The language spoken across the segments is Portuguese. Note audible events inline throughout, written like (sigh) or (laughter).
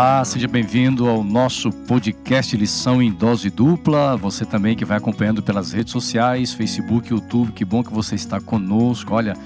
Olá, seja bem-vindo ao nosso podcast Lição em Dose Dupla. Você também que vai acompanhando pelas redes sociais, Facebook, YouTube, que bom que você está conosco. Olha,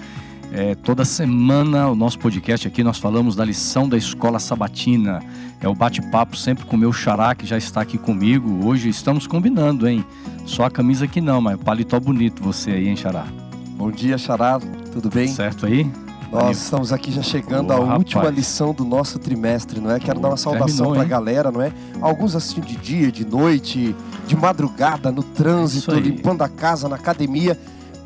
é, toda semana o nosso podcast aqui nós falamos da lição da escola sabatina. É o bate-papo sempre com o meu xará que já está aqui comigo. Hoje estamos combinando, hein? Só a camisa aqui não, mas paletó bonito você aí, hein, xará? Bom dia, xará. Tudo bem? Certo aí? Nós estamos aqui já chegando à Boa, última rapaz. lição do nosso trimestre, não é? Quero dar uma saudação para a galera, não é? Alguns assistindo de dia, de noite, de madrugada, no trânsito, limpando a casa, na academia.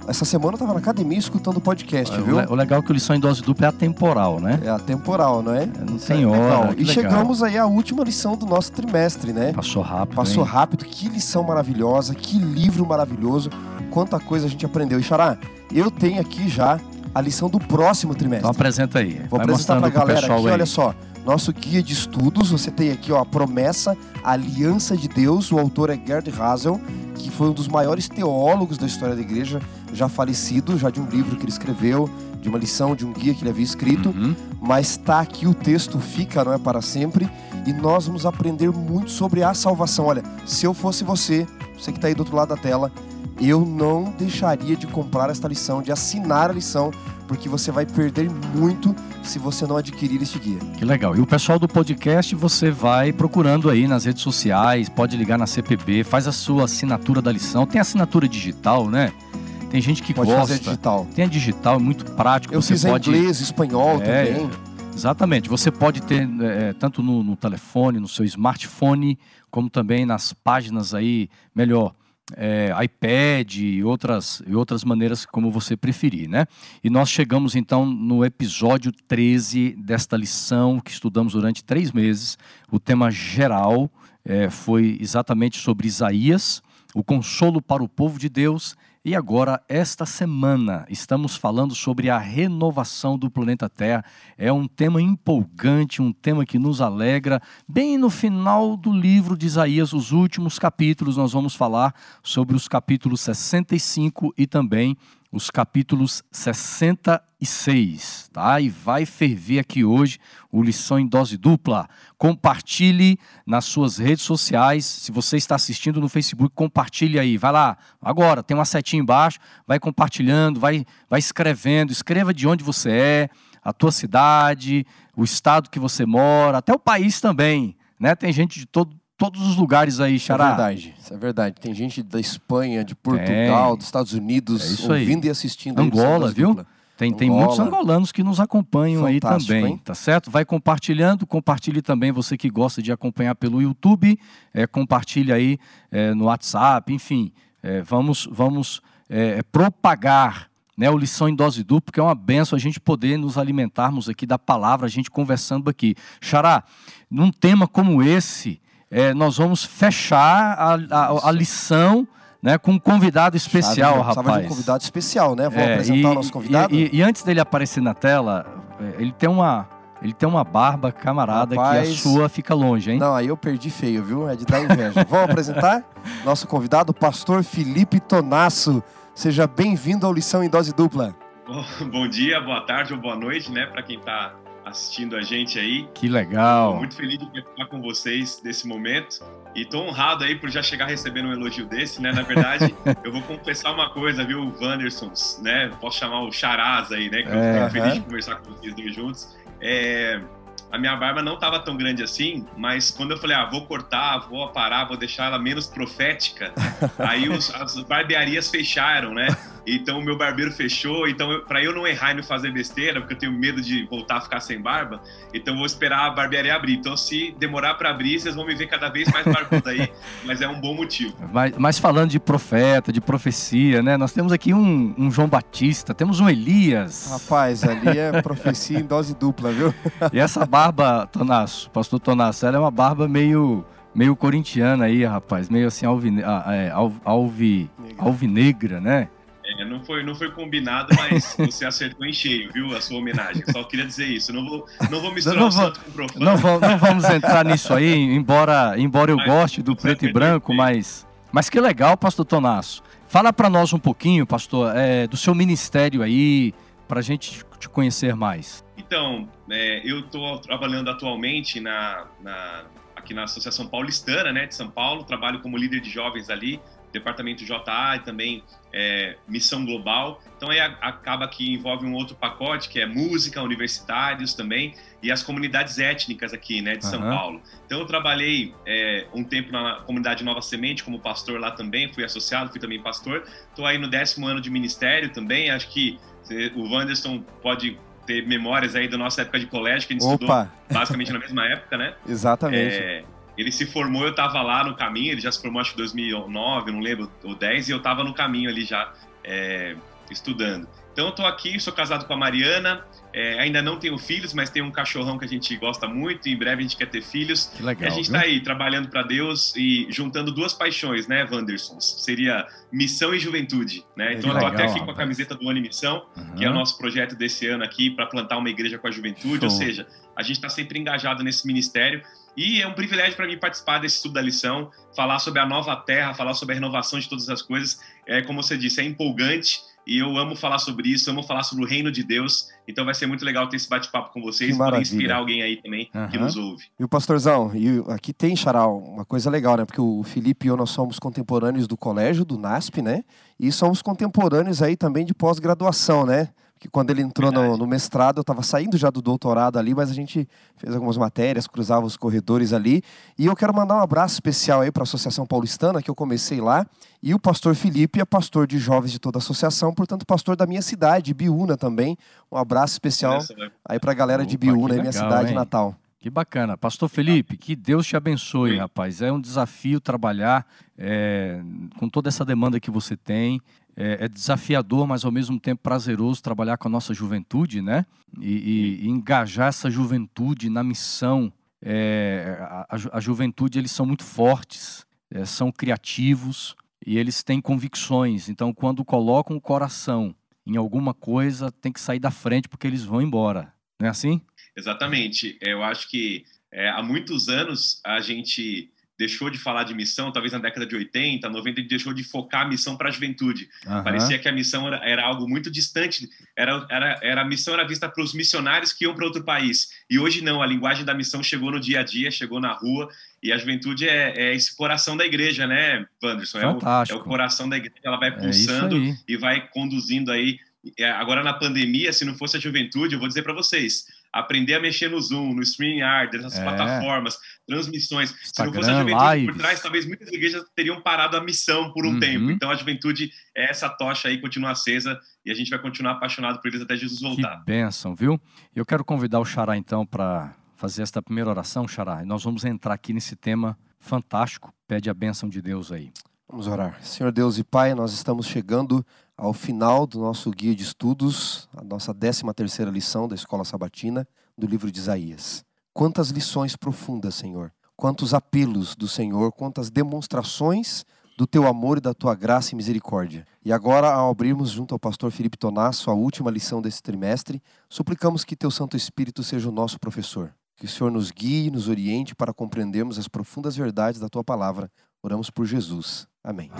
Essa semana eu tava na academia escutando o podcast, O viu? O legal é que o Lição em Dose Dupla é atemporal, né? É atemporal, não é? Não Isso tem é legal. hora, que E legal. chegamos aí à última lição do nosso trimestre, né? Passou rápido, Passou hein? rápido, que lição maravilhosa, que livro maravilhoso, quanta coisa a gente aprendeu. E Xará, eu tenho aqui já a lição do próximo trimestre. Então apresenta aí. Vou Vai apresentar pra pro galera aqui, aí. olha só. Nosso guia de estudos, você tem aqui ó, a promessa, a aliança de Deus. O autor é Gerd Hazel, que foi um dos maiores teólogos da história da igreja, já falecido, já de um livro que ele escreveu, de uma lição, de um guia que ele havia escrito. Uhum. Mas está aqui o texto, fica, não é para sempre. E nós vamos aprender muito sobre a salvação. Olha, se eu fosse você, você que está aí do outro lado da tela, eu não deixaria de comprar esta lição, de assinar a lição, porque você vai perder muito se você não adquirir este guia. Que legal. E o pessoal do podcast, você vai procurando aí nas redes sociais, pode ligar na CPB, faz a sua assinatura da lição. Tem assinatura digital, né? Tem gente que Pode gosta. fazer digital. Tem a digital, é muito prático. Eu você fiz em pode inglês, espanhol É, também. Exatamente. Você pode ter é, tanto no, no telefone, no seu smartphone, como também nas páginas aí, melhor, é, iPad e outras, e outras maneiras como você preferir, né? E nós chegamos então no episódio 13 desta lição que estudamos durante três meses. O tema geral é, foi exatamente sobre Isaías, o consolo para o povo de Deus. E agora, esta semana, estamos falando sobre a renovação do planeta Terra. É um tema empolgante, um tema que nos alegra. Bem no final do livro de Isaías, os últimos capítulos, nós vamos falar sobre os capítulos 65 e também os capítulos 66, tá? E vai ferver aqui hoje o Lição em Dose Dupla. Compartilhe nas suas redes sociais. Se você está assistindo no Facebook, compartilhe aí. Vai lá, agora, tem uma setinha embaixo, vai compartilhando, vai, vai escrevendo. Escreva de onde você é, a tua cidade, o estado que você mora, até o país também, né? Tem gente de todo, todos os lugares aí, é Xará. verdade, isso é verdade. Tem gente da Espanha, de Portugal, dos Estados Unidos, É isso aí. ouvindo e assistindo. aí Angola, viu? Dupla. Tem, tem Angola. muitos angolanos que nos acompanham aí Fantástico, também, hein? tá certo? Vai compartilhando, compartilhe também você que gosta de acompanhar pelo YouTube, é, compartilhe aí é, no WhatsApp, enfim, é, vamos, vamos é, propagar né, o Lição em Dose Dupla, porque é uma benção a gente poder nos alimentarmos aqui da palavra, a gente conversando aqui. Xará, num tema como esse, é, nós vamos fechar a, a- a lição né, com um convidado especial, Sabe, rapaz. de um convidado especial, né? Vou É, apresentar e- o nosso convidado. E, e- e antes dele aparecer na tela, é, ele tem uma, ele tem uma barba camarada que a Rapaz. sua fica longe, hein? Não, aí eu perdi feio, viu? É de dar inveja. Vamos apresentar (laughs) nosso convidado, o pastor Felipe Tonasso. Seja bem-vindo ao Lição em Dose Dupla. Bom, bom dia, boa tarde ou boa noite, né, para quem está assistindo a gente aí. Que Tô legal. muito feliz de participar com vocês desse momento e tô honrado aí por já chegar recebendo um elogio desse, né? Na verdade, (laughs) eu vou confessar uma coisa, viu, Wandersons, né? Posso chamar o Charás aí, né? Que eu É, fico feliz de conversar com vocês dois juntos. É, a minha barba não estava tão grande assim, mas quando eu falei, ah, vou cortar, vou aparar, vou deixar ela menos profética, (laughs) aí os- as barbearias fecharam, né? Então o meu barbeiro fechou, então para eu não errar e não fazer besteira, porque eu tenho medo de voltar a ficar sem barba, então eu vou esperar a barbearia abrir. Então se demorar para abrir, vocês vão me ver cada vez mais barbudo aí, (laughs) mas é um bom motivo. Mas, mas falando de profeta, de profecia, né? Nós temos aqui um, um João Batista, temos um Elias. Rapaz, ali é (laughs) profecia em dose dupla, viu? (laughs) E essa barba, Tonasso, pastor Tonasso, ela é uma barba meio, meio corintiana aí, rapaz. Meio assim, alvine, é, al- alvi, alvinegra, né? Não, foi, não foi combinado, mas (laughs) você acertou em cheio, viu? A sua homenagem. Só queria dizer isso. Não vou, não vou misturar Não o vou- santo com o profano. Não, va- não vamos entrar nisso aí, (laughs) embora, embora eu Mas goste do preto e branco, mas, mas que legal, pastor Tonasso. Fala para nós um pouquinho, pastor, é, do seu ministério aí, para a gente te conhecer mais? Então, é, eu estou trabalhando atualmente na, na, aqui na Associação Paulistana, né, de São Paulo. Trabalho como líder de jovens ali, departamento JA e também é, missão global. Então aí acaba que envolve um outro pacote que é música, universitários também e as comunidades étnicas aqui, né, de São uhum. Paulo. Então eu trabalhei é, um tempo na comunidade Nova Semente como pastor lá também, fui associado, fui também pastor. Estou aí no décimo ano de ministério também. Acho que o Wanderson pode ter memórias aí da nossa época de colégio que a gente Opa. estudou basicamente na mesma época, né? (laughs) Exatamente. É, ele se formou, eu estava lá no caminho, ele já se formou acho que 2009, não lembro, ou 10, e eu estava no caminho ali já é, estudando. Então eu tô aqui, sou casado com a Mariana, é, ainda não tenho filhos, mas tenho um cachorrão que a gente gosta muito, e em breve a gente quer ter filhos. Que legal, e a gente está aí trabalhando para Deus e juntando duas paixões, né, Wandersons? Seria missão e juventude, né? Então eu tô até aqui com a camiseta do Ano Missão, uhum. que é o nosso projeto desse ano aqui para plantar uma igreja com a juventude, Show. ou seja, a gente está sempre engajado nesse ministério e é um privilégio para mim participar desse estudo da lição, falar sobre a nova terra, falar sobre a renovação de todas as coisas. É como você disse, é empolgante e eu amo falar sobre isso, amo falar sobre o reino de Deus. Então vai ser muito legal ter esse bate-papo com vocês, poder inspirar alguém aí também uhum. que nos ouve. E o pastorzão, e aqui tem, Charal, uma coisa legal, né? Porque o Felipe e eu nós somos contemporâneos do colégio, do NASP, né? E somos contemporâneos aí também de pós-graduação, né? Que quando ele entrou no, no, mestrado, eu estava saindo já do doutorado ali, mas a gente fez algumas matérias, cruzava os corredores ali. E eu quero mandar um abraço especial aí para a Associação Paulistana, que eu comecei lá. E o pastor Felipe é pastor de jovens de toda a associação, portanto, pastor da minha cidade, Biúna também. Um abraço especial aí para a galera Opa, de Biúna, legal, minha cidade hein? natal. Que bacana. Pastor Felipe, que Deus te abençoe, Sim. rapaz. É um desafio trabalhar é, com toda essa demanda que você tem é, é, desafiador, mas ao mesmo tempo prazeroso trabalhar com a nossa juventude, né? E, e, e engajar essa juventude na missão. É, a, a, juventude, eles são muito fortes, é, são criativos e eles têm convicções. Então, quando colocam o coração em alguma coisa, tem que sair da frente porque eles vão embora. Não é assim? Exatamente. Eu acho que é, há muitos anos a gente deixou de falar de missão, talvez na década de 80, 90, ele deixou de focar a missão para a juventude. Uhum. Parecia que a missão era, era, algo muito distante, era, era, era a missão era vista para os missionários que iam para outro país. E hoje não, a linguagem da missão chegou no dia a dia, chegou na rua, e a juventude é, é esse coração da igreja, né, Wanderson? É o, é o, coração da igreja, ela vai é pulsando é e vai conduzindo aí. É, agora na pandemia, se não fosse a juventude, eu vou dizer para vocês, aprender a mexer no Zoom, no StreamYard, nessas é. plataformas, transmissões. Instagram, Se não fosse a juventude lives. por trás, talvez muitas igrejas teriam parado a missão por um uhum. tempo. Então a juventude é essa tocha aí, continua acesa e a gente vai continuar apaixonado por eles até Jesus voltar. Que bênção, viu? Eu quero convidar o Xará então para fazer esta primeira oração, Xará. E nós vamos entrar aqui nesse tema fantástico. Pede a bênção de Deus aí. Vamos orar. Senhor Deus e Pai, nós estamos chegando ao final do nosso guia de estudos, a nossa 13 terceira lição da Escola Sabatina, do livro de Isaías. Quantas lições profundas, Senhor. Quantos apelos do Senhor, quantas demonstrações do teu amor e da tua graça e misericórdia. E agora, ao abrirmos junto ao pastor Felipe Tonasso a última lição desse trimestre, suplicamos que teu Santo Espírito seja o nosso professor. Que o Senhor nos guie e nos oriente para compreendermos as profundas verdades da tua palavra. Oramos por Jesus. Amém.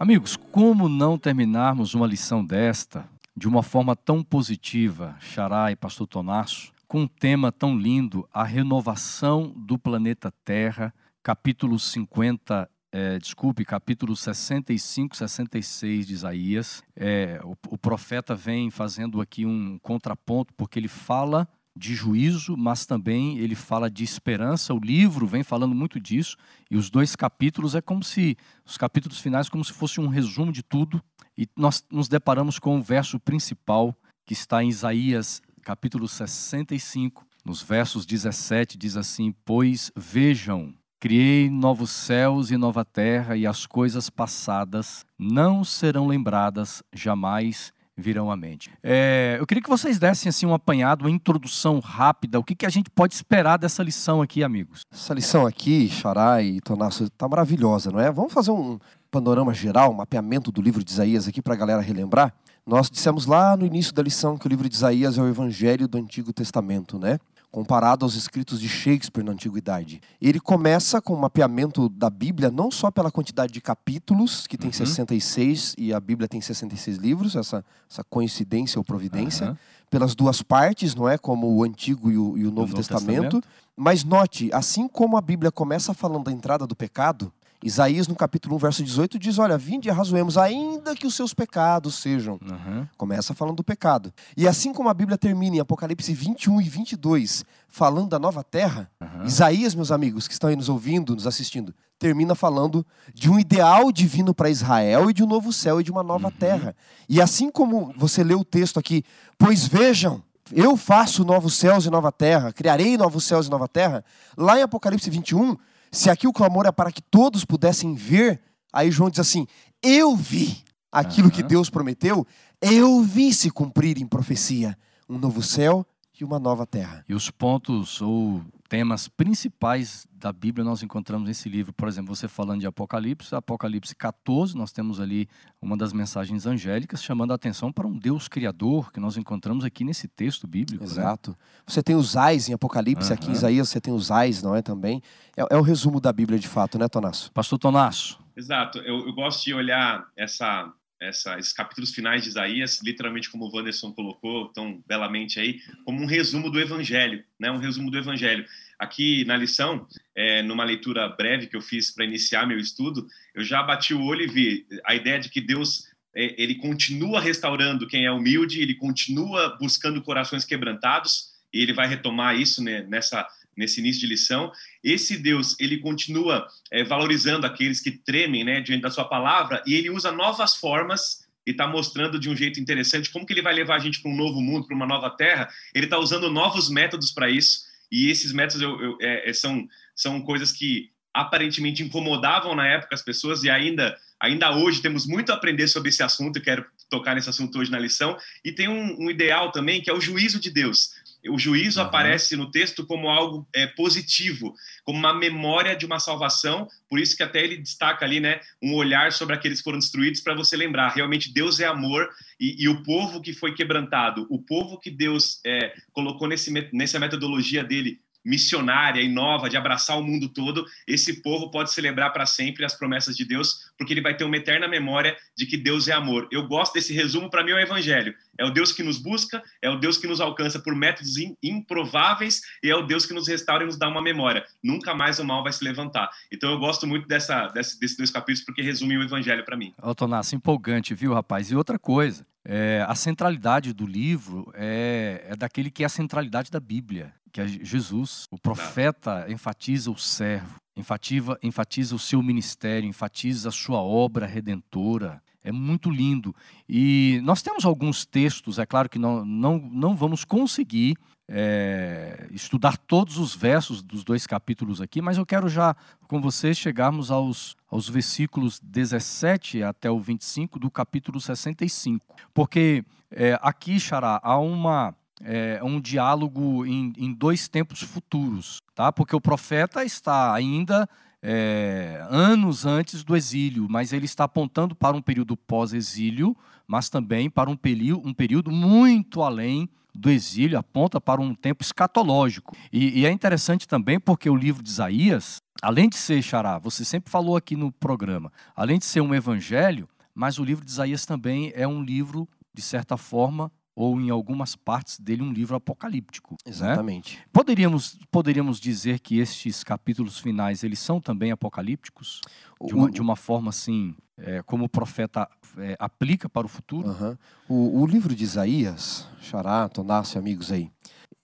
Amigos, como não terminarmos uma lição desta de uma forma tão positiva, Xará e Pastor Tonasso, com um tema tão lindo, a renovação do planeta Terra, capítulo 50, é, desculpe, capítulo 65, 66 de Isaías. É, o, o profeta vem fazendo aqui um contraponto, porque ele fala de juízo, mas também ele fala de esperança. O livro vem falando muito disso, e os dois capítulos é como se, os capítulos finais, como se fosse um resumo de tudo, e nós nos deparamos com o verso principal, que está em Isaías, capítulo 65, nos versos 17, diz assim: Pois vejam, criei novos céus e nova terra, e as coisas passadas não serão lembradas jamais virão à mente. É, eu queria que vocês dessem assim um apanhado, uma introdução rápida, o que, que a gente pode esperar dessa lição aqui, amigos? Essa lição aqui, Xará e Tonasso, está maravilhosa, não é? Vamos fazer um panorama geral, um mapeamento do livro de Isaías aqui para a galera relembrar? Nós dissemos lá no início da lição que o livro de Isaías é o evangelho do Antigo Testamento, né? Comparado aos escritos de Shakespeare na antiguidade. Ele começa com o um mapeamento da Bíblia não só pela quantidade de capítulos, que tem uhum. 66 e a Bíblia tem 66 livros, essa, essa coincidência ou providência, uhum. pelas duas partes, não é, como o Antigo e o, e o Novo, Novo Testamento. Testamento. Mas note, assim como a Bíblia começa falando da entrada do pecado, Isaías, no capítulo 1, verso 18, diz: Olha, vinde e arrazoemos, ainda que os seus pecados sejam. Uhum. Começa falando do pecado. E assim como a Bíblia termina em Apocalipse 21 e 22, falando da nova terra, uhum. Isaías, meus amigos, que estão aí nos ouvindo, nos assistindo, termina falando de um ideal divino para Israel e de um novo céu e de uma nova uhum. terra. E assim como você lê o texto aqui, pois vejam, eu faço novos céus e nova terra, criarei novos céus e nova terra, lá em Apocalipse 21 se aqui o clamor é para que todos pudessem ver, aí João diz assim: Eu vi aquilo uhum. que Deus prometeu, eu vi se cumprir em profecia um novo céu e uma nova terra. E os pontos ou temas principais da Bíblia nós encontramos nesse livro. Por exemplo, você falando de Apocalipse, Apocalipse 14, nós temos ali uma das mensagens angélicas chamando a atenção para um Deus criador que nós encontramos aqui nesse texto bíblico. Né? Exato. Né? Você tem os ais em Apocalipse, uhum. aqui em Isaías você tem os ais, não é também? É, é, o resumo da Bíblia de fato, né, Tonasso? Pastor Tonasso. Exato. Eu, eu gosto de olhar essa essa, esses capítulos finais de Isaías, literalmente como o Wanderson colocou tão belamente aí, como um resumo do Evangelho, né? um resumo do Evangelho. Aqui na lição, é, numa leitura breve que eu fiz para iniciar meu estudo, eu já bati o olho e vi a ideia de que Deus é, ele continua restaurando quem é humilde, ele continua buscando corações quebrantados, e ele vai retomar isso né, nessa nesse início de lição. Esse Deus, ele continua é, valorizando aqueles que tremem né, diante da sua palavra e ele usa novas formas e está mostrando de um jeito interessante como que ele vai levar a gente para um novo mundo, para uma nova terra. Ele está usando novos métodos para isso e esses métodos eu, eu, é, é, são, são coisas que aparentemente incomodavam na época as pessoas e ainda ainda hoje temos muito a aprender sobre esse assunto. Quero tocar nesse assunto hoje na lição e tem um, um ideal também que é o juízo de Deus o juízo uhum. aparece no texto como algo é, positivo, como uma memória de uma salvação. Por isso que até ele destaca ali, né, um olhar sobre aqueles que foram destruídos para você lembrar. Realmente Deus é amor e, e, o povo que foi quebrantado, o povo que Deus é, colocou nesse, nessa metodologia dele missionária e nova de abraçar o mundo todo, esse povo pode celebrar para sempre as promessas de Deus, porque ele vai ter uma eterna memória de que Deus é amor. Eu gosto desse resumo, para mim é o evangelho. É o Deus que nos busca, é o Deus que nos alcança por métodos improváveis e é o Deus que nos restaura e nos dá uma memória. Nunca mais o mal vai se levantar. Então eu gosto muito dessa, desse, desses dois capítulos porque resumem o evangelho para mim. Ô, empolgante, viu, rapaz? E outra coisa, é, a centralidade do livro é, é daquele que é a centralidade da Bíblia que é Jesus. O profeta enfatiza o servo, enfatiza, enfatiza o seu ministério, enfatiza a sua obra redentora. É muito lindo. E nós temos alguns textos, é claro que não, não, não vamos conseguir é, estudar todos os versos dos dois capítulos aqui, mas eu quero já com vocês chegarmos aos, aos versículos 17 até o 25 do capítulo 65. Porque é, aqui, Xará, há uma é, um diálogo em, em, dois tempos futuros, tá? Porque o profeta está ainda é, anos antes do exílio, mas ele está apontando para um período pós-exílio, mas também para um período, um período muito além do exílio, aponta para um tempo escatológico. E, e é interessante também porque o livro de Isaías, além de ser Xará, você sempre falou aqui no programa, além de ser um evangelho, mas o livro de Isaías também é um livro, de certa forma, ou em algumas partes dele um livro apocalíptico. Né? Exatamente. Né? Poderíamos, poderíamos dizer que estes capítulos finais eles são também apocalípticos de uma, de uma forma assim, é, como o profeta é, aplica para o futuro. Uhum. O, o, livro de Isaías, Xará, Tonácio, amigos aí,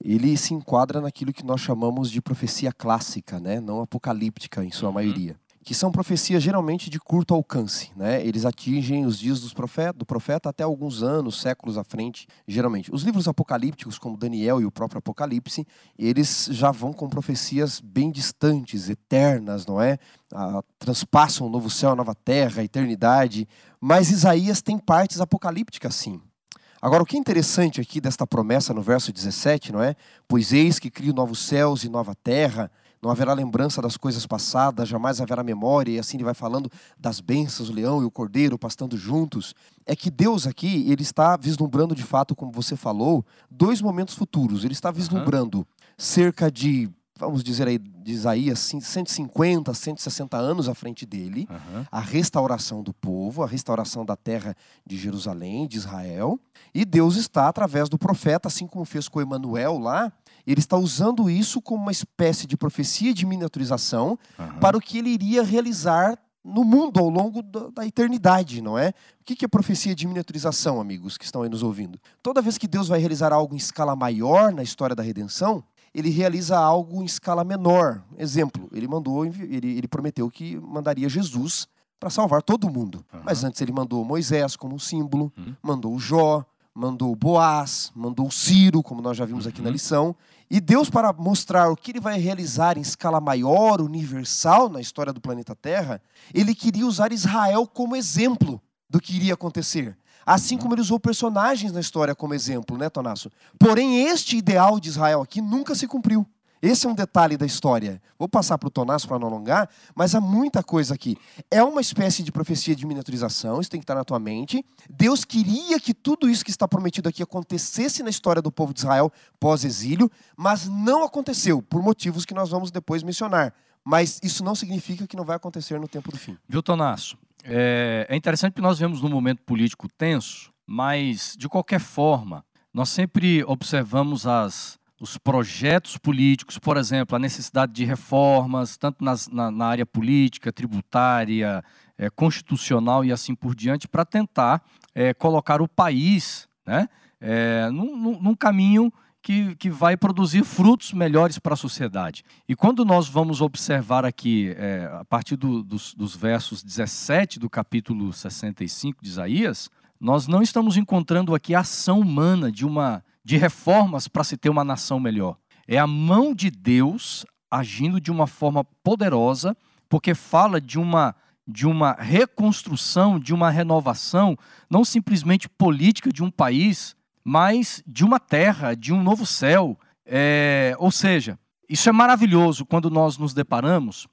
ele se enquadra naquilo que nós chamamos de profecia clássica, né? não apocalíptica em sua uhum. maioria que são profecias geralmente de curto alcance. Né? Eles atingem os dias dos profeta, do profeta até alguns anos, séculos à frente, geralmente. Os livros apocalípticos, como Daniel e o próprio Apocalipse, eles já vão com profecias bem distantes, eternas, não é? Ah, transpassam o novo céu, a nova terra, a eternidade. Mas Isaías tem partes apocalípticas, sim. Agora, o que é interessante aqui desta promessa no verso 17, não é? Pois eis que crio novos céus e nova terra, não haverá lembrança das coisas passadas, jamais haverá memória, e assim ele vai falando das bênçãos, o leão e o cordeiro pastando juntos. É que Deus aqui, ele está vislumbrando de fato, como você falou, dois momentos futuros. Ele está vislumbrando uhum. cerca de, vamos dizer aí, de Isaías, 150, 160 anos à frente dele, Aham. a restauração do povo, a restauração da terra de Jerusalém, de Israel. E Deus está, através do profeta, assim como fez com Emanuel lá, ele está usando isso como uma espécie de profecia de miniaturização Aham. para o que ele iria realizar no mundo ao longo da, da eternidade, não é? O que que é profecia de miniaturização, amigos que estão aí nos ouvindo? Toda vez que Deus vai realizar algo em escala maior na história da redenção, ele realiza algo em escala menor. Exemplo, ele mandou, ele, ele prometeu que mandaria Jesus para salvar todo mundo. Aham. Mas antes ele mandou Moisés como um símbolo, Uhum. mandou Jó, mandou Boaz, mandou Ciro, como nós já vimos aqui na Uhum. lição. E Deus, para mostrar o que ele vai realizar em escala maior, universal na história do planeta Terra, ele queria usar Israel como exemplo do que iria acontecer. Assim como ele usou personagens na história como exemplo, né, Tonasso? Porém, este ideal de Israel aqui nunca se cumpriu. Esse é um detalhe da história. Vou passar para o Tonasso para não alongar, mas há muita coisa aqui. É uma espécie de profecia de miniaturização, isso tem que estar na tua mente. Deus queria que tudo isso que está prometido aqui acontecesse na história do povo de Israel pós-exílio, mas não aconteceu, por motivos que nós vamos depois mencionar. Mas isso não significa que não vai acontecer no tempo do fim. Viu, Tonasso? É, é interessante que nós vemos num momento político tenso, mas, de qualquer forma, nós sempre observamos as, os projetos políticos, por exemplo, a necessidade de reformas, tanto nas- na, na área política, tributária, é, constitucional e assim por diante, para tentar é, colocar o país né, é, num, num- caminho que, que vai produzir frutos melhores para a sociedade. E quando nós vamos observar aqui, a partir do- dos, dos versos 17 do capítulo 65 de Isaías, nós não estamos encontrando aqui a ação humana de, uma, de reformas para se ter uma nação melhor. É a mão de Deus agindo de uma forma poderosa, porque fala de uma, de uma reconstrução, de uma renovação, não simplesmente política de um país, mas de uma terra, de um novo céu. É, ou seja, isso é maravilhoso quando nós nos deparamos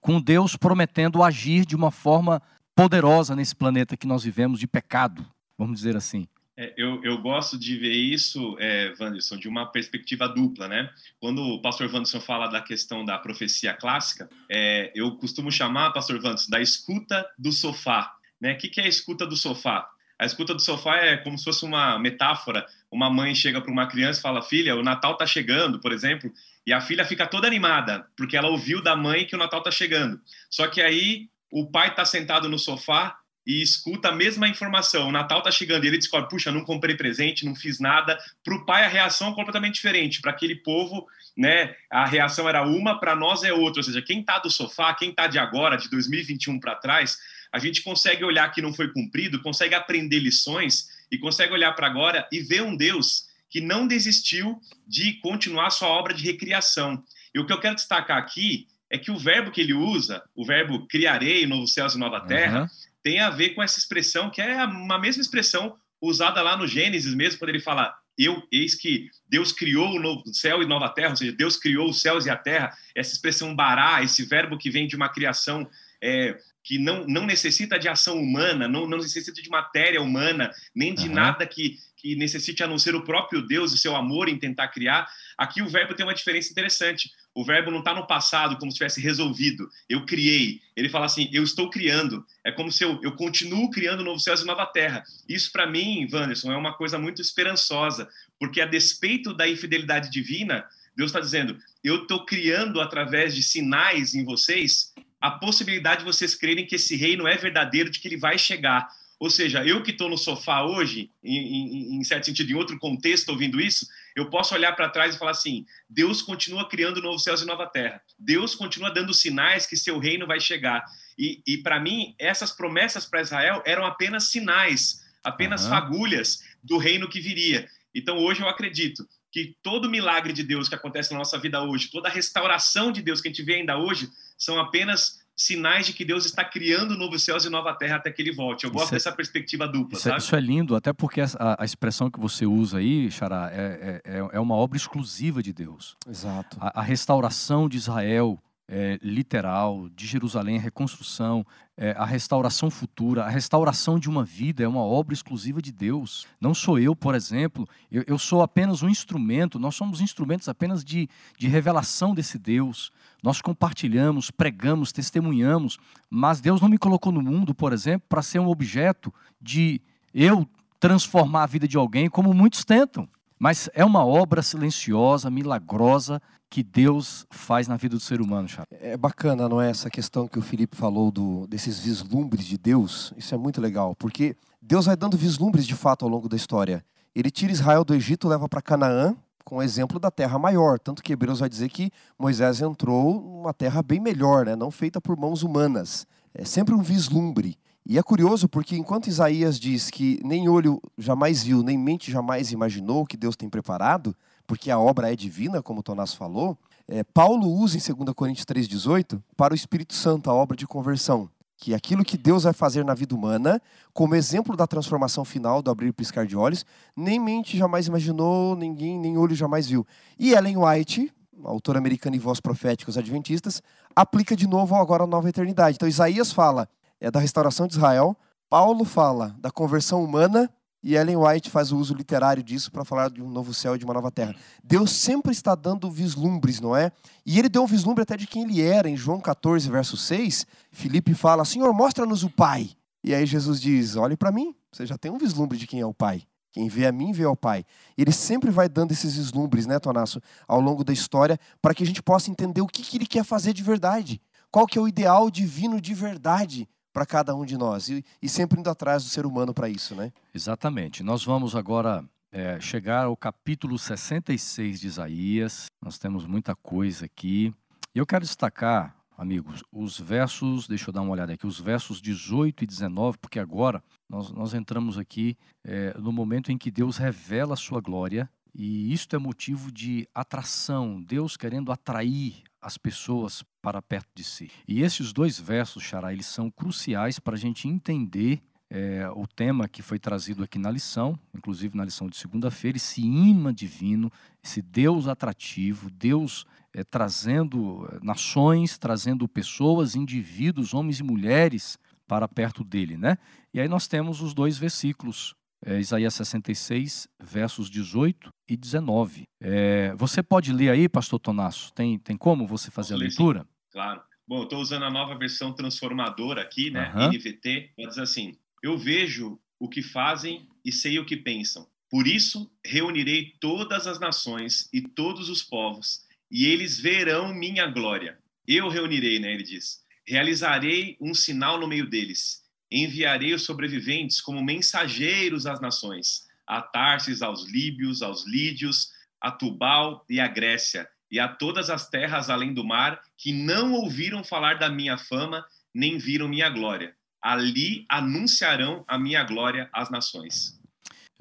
com Deus prometendo agir de uma forma poderosa nesse planeta que nós vivemos de pecado, vamos dizer assim. É, eu, eu gosto de ver isso, é, Wanderson, de uma perspectiva dupla, né? Quando o pastor Wanderson fala da questão da profecia clássica, é, eu costumo chamar, pastor Wanderson, da escuta do sofá. Né? O que, que é a escuta do sofá? A escuta do sofá é como se fosse uma metáfora. Uma mãe chega para uma criança e fala: Filha, o Natal está chegando, por exemplo, e a filha fica toda animada, porque ela ouviu da mãe que o Natal está chegando. Só que aí o pai está sentado no sofá e escuta a mesma informação. O Natal está chegando e ele descobre: Puxa, não comprei presente, não fiz nada. Para o pai, a reação é completamente diferente. Para aquele povo, né, a reação era uma, para nós é outra. Ou seja, quem está do sofá, quem está de agora, de 2021 para trás, a gente consegue olhar que não foi cumprido, consegue aprender lições e consegue olhar para agora e ver um Deus que não desistiu de continuar sua obra de recriação. E o que eu quero destacar aqui é que o verbo que ele usa, o verbo criarei novos céus e nova terra, Aham. Tem a ver com essa expressão que é uma mesma expressão usada lá no Gênesis mesmo, quando ele fala eu, eis que Deus criou o novo céu e nova terra, ou seja, Deus criou os céus e a terra, essa expressão bará, esse verbo que vem de uma criação é, que não, não necessita de ação humana, não, não necessita de matéria humana, nem de Aham. nada que, que necessite a não ser o próprio Deus e seu amor em tentar criar. Aqui o verbo tem uma diferença interessante. O verbo não está no passado como se tivesse resolvido. Eu criei. Ele fala assim: eu estou criando. É como se eu, eu continuo criando novos céus e nova terra. Isso, para mim, Wanderson, é uma coisa muito esperançosa, porque a despeito da infidelidade divina, Deus está dizendo: eu estou criando através de sinais em vocês a possibilidade de vocês crerem que esse reino é verdadeiro, de que ele vai chegar. Ou seja, eu que estou no sofá hoje, em, em, em certo sentido, em outro contexto, ouvindo isso, eu posso olhar para trás e falar assim: Deus continua criando novos céus e nova terra. Deus continua dando sinais que seu reino vai chegar. E, e para mim, essas promessas para Israel eram apenas sinais, apenas Aham. fagulhas do reino que viria. Então, hoje eu acredito que todo milagre de Deus que acontece na nossa vida hoje, toda a restauração de Deus que a gente vê ainda hoje, são apenas sinais de que Deus está criando novos céus e nova terra até que ele volte. Eu Isso gosto é- dessa perspectiva dupla, Isso é, sabe? isso é lindo, até porque a, a expressão que você usa aí, Xará, é, é, é- é uma obra exclusiva de Deus. Exato. A, a restauração de Israel é, literal de Jerusalém, a reconstrução, é, a restauração futura, a restauração de uma vida é uma obra exclusiva de Deus. Não sou eu, por exemplo, eu, eu sou apenas um instrumento, nós somos instrumentos apenas de, de revelação desse Deus. Nós compartilhamos, pregamos, testemunhamos, mas Deus não me colocou no mundo, por exemplo, para ser um objeto de eu transformar a vida de alguém, como muitos tentam. Mas é uma obra silenciosa, milagrosa, que Deus faz na vida do ser humano, Charles. É bacana, não é? Essa questão que o Felipe falou do, desses vislumbres de Deus. Isso é muito legal, porque Deus vai dando vislumbres de fato ao longo da história. Ele tira Israel do Egito, leva para Canaã, com o exemplo da terra maior. Tanto que Hebreus vai dizer que Moisés entrou numa terra bem melhor, né? não feita por mãos humanas. É sempre um vislumbre. E é curioso porque enquanto Isaías diz que nem olho jamais viu, nem mente jamais imaginou o que Deus tem preparado, porque a obra é divina, como o Tomás falou, é, Paulo usa em 2 Coríntios 3,18 para o Espírito Santo, a obra de conversão. Que aquilo que Deus vai fazer na vida humana, como exemplo da transformação final, do abrir e piscar de olhos, nem mente jamais imaginou, ninguém, nem olho jamais viu. E Ellen White, autora americana e voz profética, adventistas, aplica de novo agora a nova eternidade. Então Isaías fala é da restauração de Israel. Paulo fala da conversão humana e Ellen White faz o uso literário disso para falar de um novo céu e de uma nova terra. Deus sempre está dando vislumbres, não é? E ele deu um vislumbre até de quem ele era. Em João 14, verso 6, Filipe fala: Senhor, mostra-nos o Pai. E aí Jesus diz: Olhe para mim, você já tem um vislumbre de quem é o Pai. Quem vê a mim, vê ao Pai. Ele sempre vai dando esses vislumbres, né, Tonasso, ao longo da história, para que a gente possa entender o que, que ele quer fazer de verdade. Qual que é o ideal divino de verdade para cada um de nós e, e, sempre indo atrás do ser humano para isso, né? Exatamente. Nós vamos agora é, chegar ao capítulo 66 de Isaías. Nós temos muita coisa aqui. E eu quero destacar, amigos, os versos, deixa eu dar uma olhada aqui, os versos 18 e 19, porque agora nós, nós entramos aqui é, no momento em que Deus revela a sua glória e isto é motivo de atração, Deus querendo atrair as pessoas para perto de si. E esses dois versos, Xará, eles são cruciais para a gente entender é, o tema que foi trazido aqui na lição, inclusive na lição de segunda-feira, esse imã divino, esse Deus atrativo, Deus é, trazendo é, nações, trazendo pessoas, indivíduos, homens e mulheres para perto dele, né? E aí nós temos os dois versículos é, Isaías 66, versos 18 e 19. É, você pode ler aí, pastor Tonasso? Tem, tem como você fazer Posso a leitura? Claro. Bom, estou usando a nova versão transformadora aqui, né? Uhum. NVT. Ela diz assim: Eu vejo o que fazem e sei o que pensam. Por isso, reunirei todas as nações e todos os povos, e eles verão minha glória. Eu reunirei, né? Ele diz. Realizarei um sinal no meio deles enviarei os sobreviventes como mensageiros às nações, a Tarsis, aos líbios, aos lídios, a Tubal e a Grécia, e a todas as terras além do mar que não ouviram falar da minha fama, nem viram minha glória. Ali anunciarão a minha glória às nações.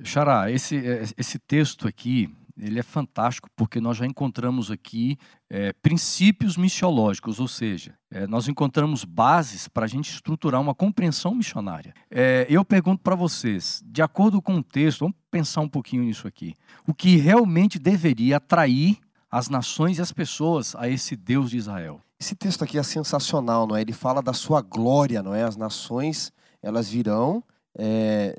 Xará, esse, esse texto aqui, ele é fantástico porque nós já encontramos aqui é, princípios missiológicos, ou seja, é, nós encontramos bases para a gente estruturar uma compreensão missionária. É, eu pergunto para vocês, de acordo com o texto, vamos pensar um pouquinho nisso aqui, o que realmente deveria atrair as nações e as pessoas a esse Deus de Israel? Esse texto aqui é sensacional, não é? Ele fala da sua glória, não é? As nações, elas virão, é,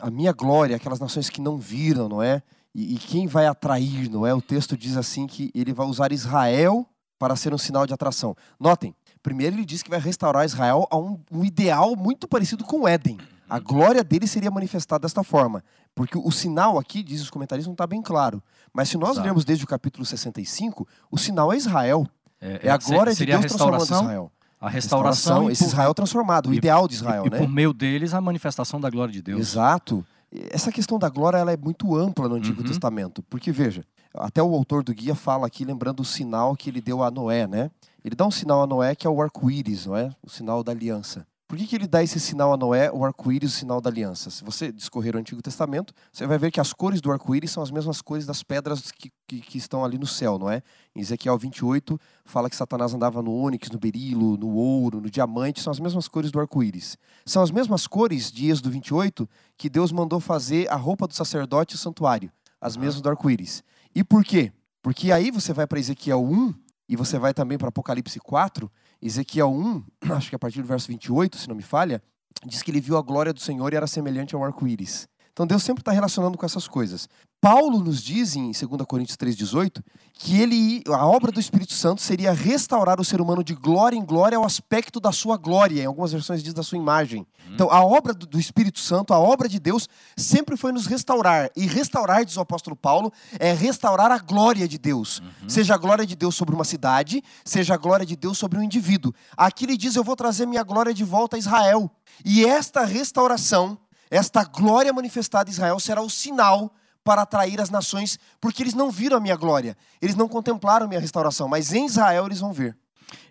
a minha glória, aquelas nações que não viram, não é? E, e, quem vai atrair, não é? O texto diz assim que ele vai usar Israel para ser um sinal de atração. Notem, primeiro ele diz que vai restaurar Israel a um, um ideal muito parecido com o Éden. A glória dele seria manifestada desta forma. Porque o sinal aqui, diz os comentaristas, não está bem claro. Mas se nós Exato. lermos desde o capítulo 65, o sinal é Israel. É, é a glória de Deus transformando Israel. A restauração, esse Israel transformado, o ideal de Israel. E, né? e por meio deles, a manifestação da glória de Deus. Exato. Essa questão da glória ela é muito ampla no Antigo uhum. Testamento, porque veja, até o autor do guia fala aqui, lembrando o sinal que ele deu a Noé, né? Ele dá um sinal a Noé que é o arco-íris, não é? O sinal da aliança. Por que, que ele dá esse sinal a Noé, o arco-íris, o sinal da aliança? Se você discorrer o Antigo Testamento, você vai ver que as cores do arco-íris são as mesmas cores das pedras que, que, que, estão ali no céu, não é? Em Ezequiel 28, fala que Satanás andava no ônix, no berilo, no ouro, no diamante, são as mesmas cores do arco-íris. São as mesmas cores de Êxodo 28 que Deus mandou fazer a roupa do sacerdote e o santuário, as mesmas do arco-íris. E por quê? Porque aí você vai para Ezequiel 1, e você vai também para Apocalipse 4, Ezequiel 1, (clears throat) acho que a partir do verso 28, se não me falha, diz que ele viu a glória do Senhor e era semelhante a um arco-íris. Então Deus sempre está relacionando com essas coisas. Paulo nos diz em 2 Coríntios 3,18 que ele, a obra do Espírito Santo seria restaurar o ser humano de glória em glória ao aspecto da sua glória. Em algumas versões diz da sua imagem. Uhum. Então a obra do Espírito Santo, a obra de Deus, sempre foi nos restaurar. E restaurar, diz o apóstolo Paulo, é restaurar a glória de Deus. Uhum. Seja a glória de Deus sobre uma cidade, seja a glória de Deus sobre um indivíduo. Aqui ele diz: Eu vou trazer minha glória de volta a Israel. E esta restauração esta glória manifestada em Israel será o sinal para atrair as nações, porque eles não viram a minha glória, eles não contemplaram a minha restauração, mas em Israel eles vão ver.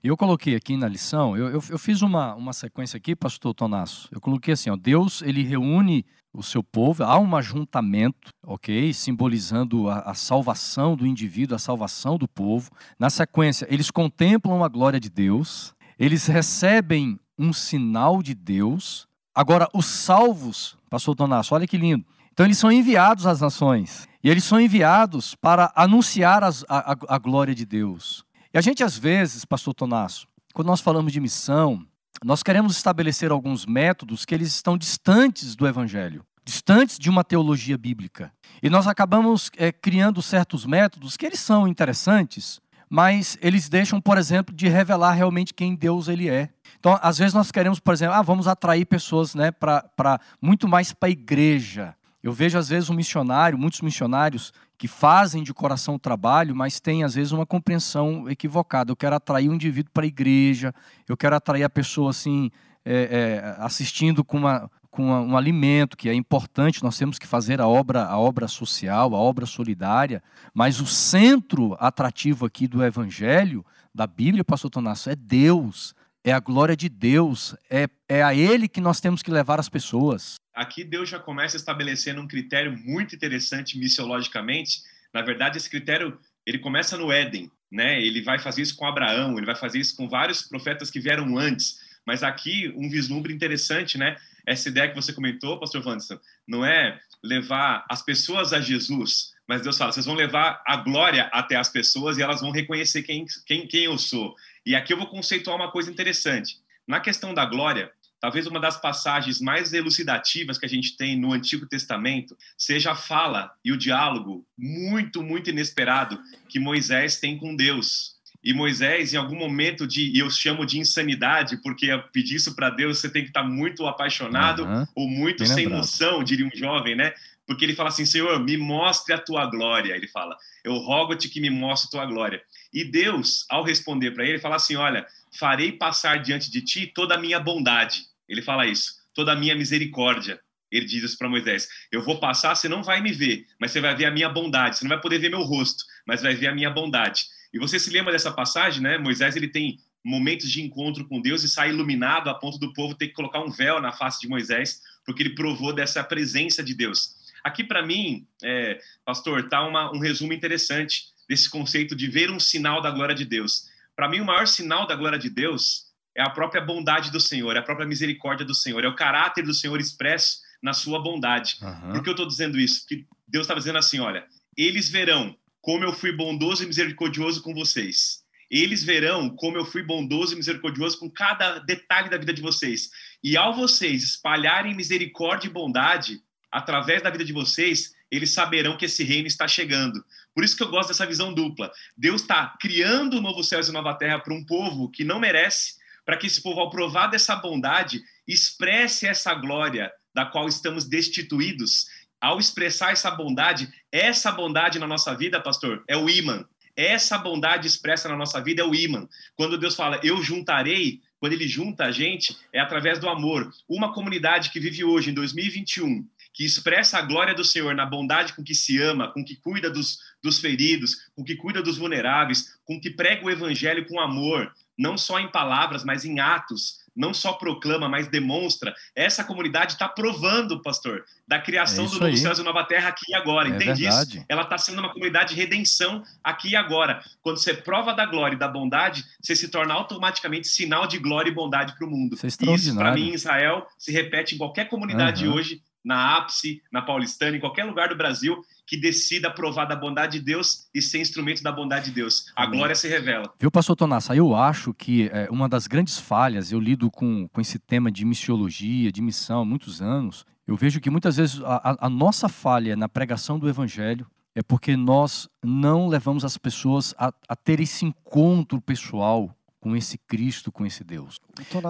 Eu coloquei aqui na lição, eu, eu, eu fiz uma, uma sequência aqui, pastor Tonasso. Eu coloquei assim, ó, Deus ele reúne o seu povo, há um ajuntamento, ok? Simbolizando a, a, salvação do indivíduo, a salvação do povo. Na sequência, eles contemplam a glória de Deus, eles recebem um sinal de Deus, Agora, os salvos, pastor Donasso, olha que lindo. Então, eles são enviados às nações. E eles são enviados para anunciar as, a, a, glória de Deus. E a gente, às vezes, pastor Tonasso, quando nós falamos de missão, nós queremos estabelecer alguns métodos que eles estão distantes do Evangelho, distantes de uma teologia bíblica. E nós acabamos é, criando certos métodos que eles são interessantes, mas eles deixam, por exemplo, de revelar realmente quem Deus ele é. Então, às vezes nós queremos, por exemplo, ah, vamos atrair pessoas né, para muito mais para a igreja. Eu vejo, às vezes, um missionário, muitos missionários que fazem de coração o trabalho, mas têm, às vezes, uma compreensão equivocada. Eu quero atrair um indivíduo para a igreja, eu quero atrair a pessoa assim, é, é, assistindo com, uma, com um alimento, que é importante, nós temos que fazer a obra, a obra social, a obra solidária, mas o centro atrativo aqui do Evangelho, da Bíblia, pastor Tonasso, é Deus é a glória de Deus, é, é a Ele que nós temos que levar as pessoas. Aqui Deus já começa estabelecendo um critério muito interessante missiologicamente. Na verdade, esse critério ele começa no Éden, né? Ele vai fazer isso com Abraão, ele vai fazer isso com vários profetas que vieram antes. Mas aqui um vislumbre interessante, né? Essa ideia que você comentou, Pastor Wanderson, não é levar as pessoas a Jesus, mas Deus fala, vocês vão levar a glória até as pessoas e elas vão reconhecer quem, quem, quem eu sou. E aqui eu vou conceituar uma coisa interessante. Na questão da glória, talvez uma das passagens mais elucidativas que a gente tem no Antigo Testamento seja a fala e o diálogo muito, muito inesperado que Moisés tem com Deus. E Moisés, em algum momento de, e eu chamo de insanidade, porque pedir isso para Deus você tem que estar muito apaixonado uhum. ou muito Bem sem lembrado. noção, diria um jovem, né? Porque ele fala assim: Senhor, me mostre a tua glória. Ele fala: Eu rogo-te que me mostre a tua glória. E Deus, ao responder para ele, fala assim: Olha, farei passar diante de ti toda a minha bondade. Ele fala isso, toda a minha misericórdia. Ele diz isso para Moisés: Eu vou passar, você não vai me ver, mas você vai ver a minha bondade. Você não vai poder ver meu rosto, mas vai ver a minha bondade. E você se lembra dessa passagem, né? Moisés ele tem momentos de encontro com Deus e sai iluminado a ponto do povo ter que colocar um véu na face de Moisés, porque ele provou dessa presença de Deus. Aqui para mim, é, pastor, tá uma, um resumo interessante desse conceito de ver um sinal da glória de Deus. Para mim, o maior sinal da glória de Deus é a própria bondade do Senhor, é a própria misericórdia do Senhor, é o caráter do Senhor expresso na sua bondade. Uhum. Por que eu estou dizendo isso? Porque Deus está dizendo assim: olha, eles verão como eu fui bondoso e misericordioso com vocês. Eles verão como eu fui bondoso e misericordioso com cada detalhe da vida de vocês. E ao vocês espalharem misericórdia e bondade através da vida de vocês, eles saberão que esse reino está chegando. Por isso que eu gosto dessa visão dupla. Deus está criando um novo céu e nova terra para um povo que não merece, para que esse povo, ao provar dessa bondade, expresse essa glória da qual estamos destituídos. Ao expressar essa bondade, essa bondade na nossa vida, pastor, é o imã. Essa bondade expressa na nossa vida é o imã. Quando Deus fala, eu juntarei, quando ele junta a gente, é através do amor. Uma comunidade que vive hoje, em 2021, que expressa a glória do Senhor na bondade com que se ama, com que cuida dos, dos feridos, com que cuida dos vulneráveis, com que prega o evangelho com amor, não só em palavras, mas em atos, não só proclama, mas demonstra. Essa comunidade está provando, pastor, da criação é do novo céu e nova terra aqui e agora. É Entende verdade. isso? Ela está sendo uma comunidade de redenção aqui e agora. Quando você prova da glória e da bondade, você se torna automaticamente sinal de glória e bondade para o mundo. Isso, é isso para mim, em Israel, se repete em qualquer comunidade uhum. hoje na ápice, na paulistana, em qualquer lugar do Brasil, que decida provar da bondade de Deus e ser instrumento da bondade de Deus. A Amém. glória se revela. Viu, pastor Tonassa? Eu acho que é, uma das grandes falhas, eu lido com, com esse tema de missiologia, de missão há muitos anos, eu vejo que muitas vezes a, a nossa falha na pregação do evangelho é porque nós não levamos as pessoas a, a ter esse encontro pessoal com esse Cristo, com esse Deus.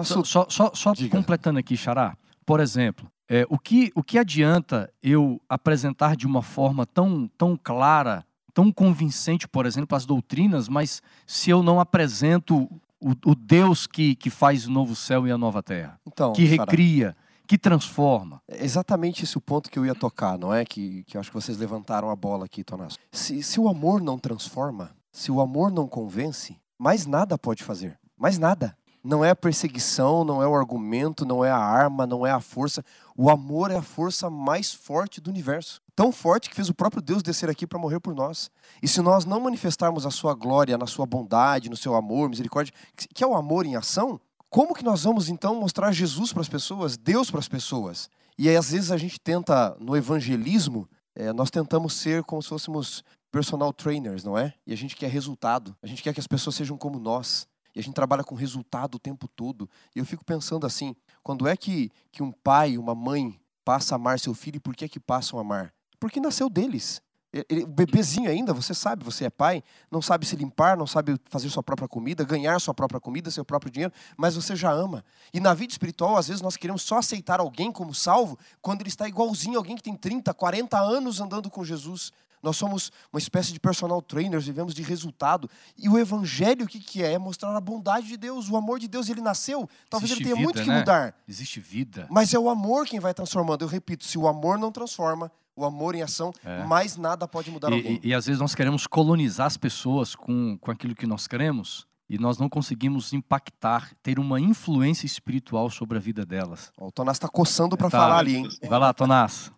Só, só, só, só completando aqui, Xará, por exemplo, é, o, que, o que adianta eu apresentar de uma forma tão, tão clara, tão convincente, por exemplo, as doutrinas, mas se eu não apresento o, o Deus que, que faz o novo céu e a nova terra, então, que recria, que transforma? É exatamente esse o ponto que eu ia tocar, não é? Que, que acho que vocês levantaram a bola aqui, Tonasso. Se, se o amor não transforma, se o amor não convence, mais nada pode fazer. Mais nada. Não é a perseguição, não é o argumento, não é a arma, não é a força. O amor é a força mais forte do universo. Tão forte que fez o próprio Deus descer aqui para morrer por nós. E se nós não manifestarmos a sua glória, na sua bondade, no seu amor, misericórdia, que é o amor em ação, como que nós vamos então mostrar Jesus para as pessoas, Deus para as pessoas? E aí, às vezes a gente tenta, no evangelismo, é, nós tentamos ser como se fôssemos personal trainers, não é? E a gente quer resultado, a gente quer que as pessoas sejam como nós. E a gente trabalha com resultado o tempo todo. E eu fico pensando assim, quando é que, que um pai, uma mãe passa a amar seu filho e por que é que passam a amar? Porque nasceu deles. Ele, o bebezinho ainda, você sabe, você é pai, não sabe se limpar, não sabe fazer sua própria comida, ganhar sua própria comida, seu próprio dinheiro, mas você já ama. E na vida espiritual, às vezes nós queremos só aceitar alguém como salvo quando ele está igualzinho alguém que tem 30, 40 anos andando com Jesus. Nós somos uma espécie de personal trainers, vivemos de resultado. E o evangelho, o que, que é? É mostrar a bondade de Deus, o amor de Deus. Ele nasceu, talvez Existe ele tenha vida, muito que né? mudar. Existe vida. Mas é o amor quem vai transformando. Eu repito, se o amor não transforma, o amor em ação, é. mais nada pode mudar e, alguém. E, e, às vezes nós queremos colonizar as pessoas com, com aquilo que nós queremos e nós não conseguimos impactar, ter uma influência espiritual sobre a vida delas. o Tonás está coçando para tá. falar ali, hein? Vai lá, Tonás.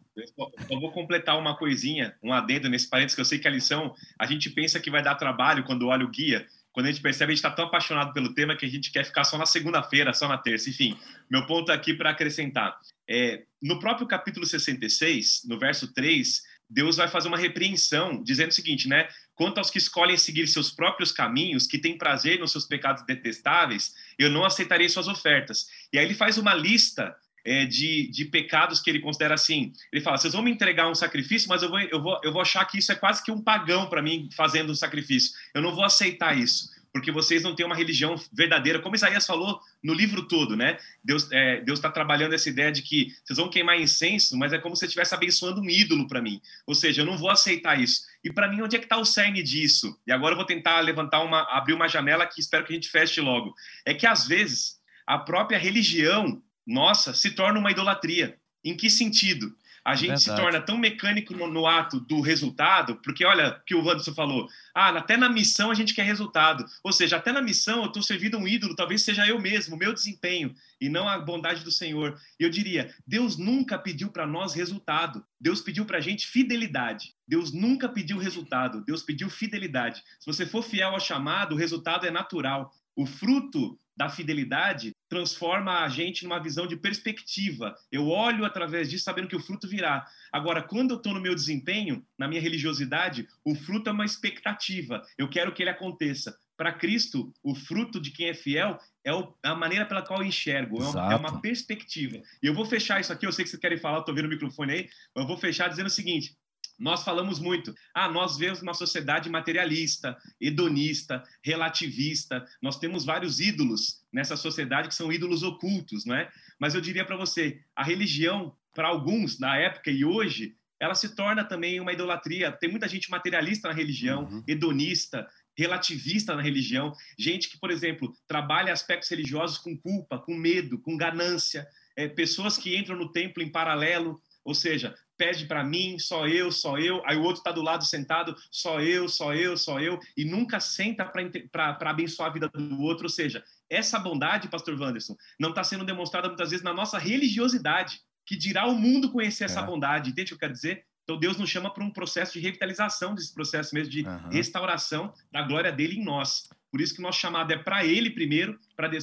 Eu vou completar uma coisinha, um adendo nesse parênteses, que eu sei que a lição, a gente pensa que vai dar trabalho quando olha o guia, quando a gente percebe, a gente está tão apaixonado pelo tema que a gente quer ficar só na segunda-feira, só na terça. Enfim, meu ponto aqui para acrescentar. É, no próprio capítulo 66, no verso 3, Deus vai fazer uma repreensão, dizendo o seguinte, né? Quanto aos que escolhem seguir seus próprios caminhos, que têm prazer nos seus pecados detestáveis, eu não aceitarei suas ofertas. E aí ele faz uma lista é, de, de pecados que ele considera assim. Ele fala: vocês vão me entregar um sacrifício, mas eu vou, eu vou, eu vou achar que isso é quase que um pagão para mim fazendo um sacrifício. Eu não vou aceitar isso, porque vocês não têm uma religião verdadeira, como Isaías falou no livro todo, né? Deus é, está trabalhando essa ideia de que vocês vão queimar incenso, mas é como se estivesse abençoando um ídolo para mim. Ou seja, eu não vou aceitar isso. E para mim, onde é que está o cerne disso? E agora eu vou tentar levantar uma, abrir uma janela que espero que a gente feche logo. É que às vezes a própria religião nossa se torna uma idolatria. Em que sentido? A gente Verdade. se torna tão mecânico no, no, ato do resultado, porque olha o que o Wanderson falou, ah, até na missão a gente quer resultado. Ou seja, até na missão eu estou servindo um ídolo, talvez seja eu mesmo, o meu desempenho, e não a bondade do Senhor. Eu diria, Deus nunca pediu para nós resultado, Deus pediu para a gente fidelidade. Deus nunca pediu resultado, Deus pediu fidelidade. Se você for fiel ao chamado, o resultado é natural. O fruto da fidelidade transforma a gente numa visão de perspectiva. Eu olho através disso sabendo que o fruto virá. Agora, quando eu estou no meu desempenho, na minha religiosidade, o fruto é uma expectativa. Eu quero que ele aconteça. Para Cristo, o fruto de quem é fiel é a maneira pela qual eu enxergo, é, é uma perspectiva. E eu vou fechar isso aqui, eu sei que vocês querem falar, estou vendo o microfone aí, eu vou fechar dizendo o seguinte: nós falamos muito, ah, nós vemos uma sociedade materialista, hedonista, relativista, nós temos vários ídolos nessa sociedade que são ídolos ocultos, não é? Mas eu diria para você, a religião, para alguns, na época e hoje, ela se torna também uma idolatria. Tem muita gente materialista na religião, uhum. hedonista, relativista na religião, gente que, por exemplo, trabalha aspectos religiosos com culpa, com medo, com ganância, é, pessoas que entram no templo em paralelo, ou seja, pede para mim, só eu, só eu, aí o outro está do lado sentado, só eu, só eu, só eu, e nunca senta para abençoar a vida do outro. Ou seja, essa bondade, pastor Wanderson, não está sendo demonstrada muitas vezes na nossa religiosidade, que dirá o mundo conhecer essa é. bondade. Entende o que eu quero dizer? Então Deus nos chama para um processo de revitalização desse processo mesmo de uhum. restauração da glória dele em nós. Por isso que nosso chamado é para Ele primeiro, para de,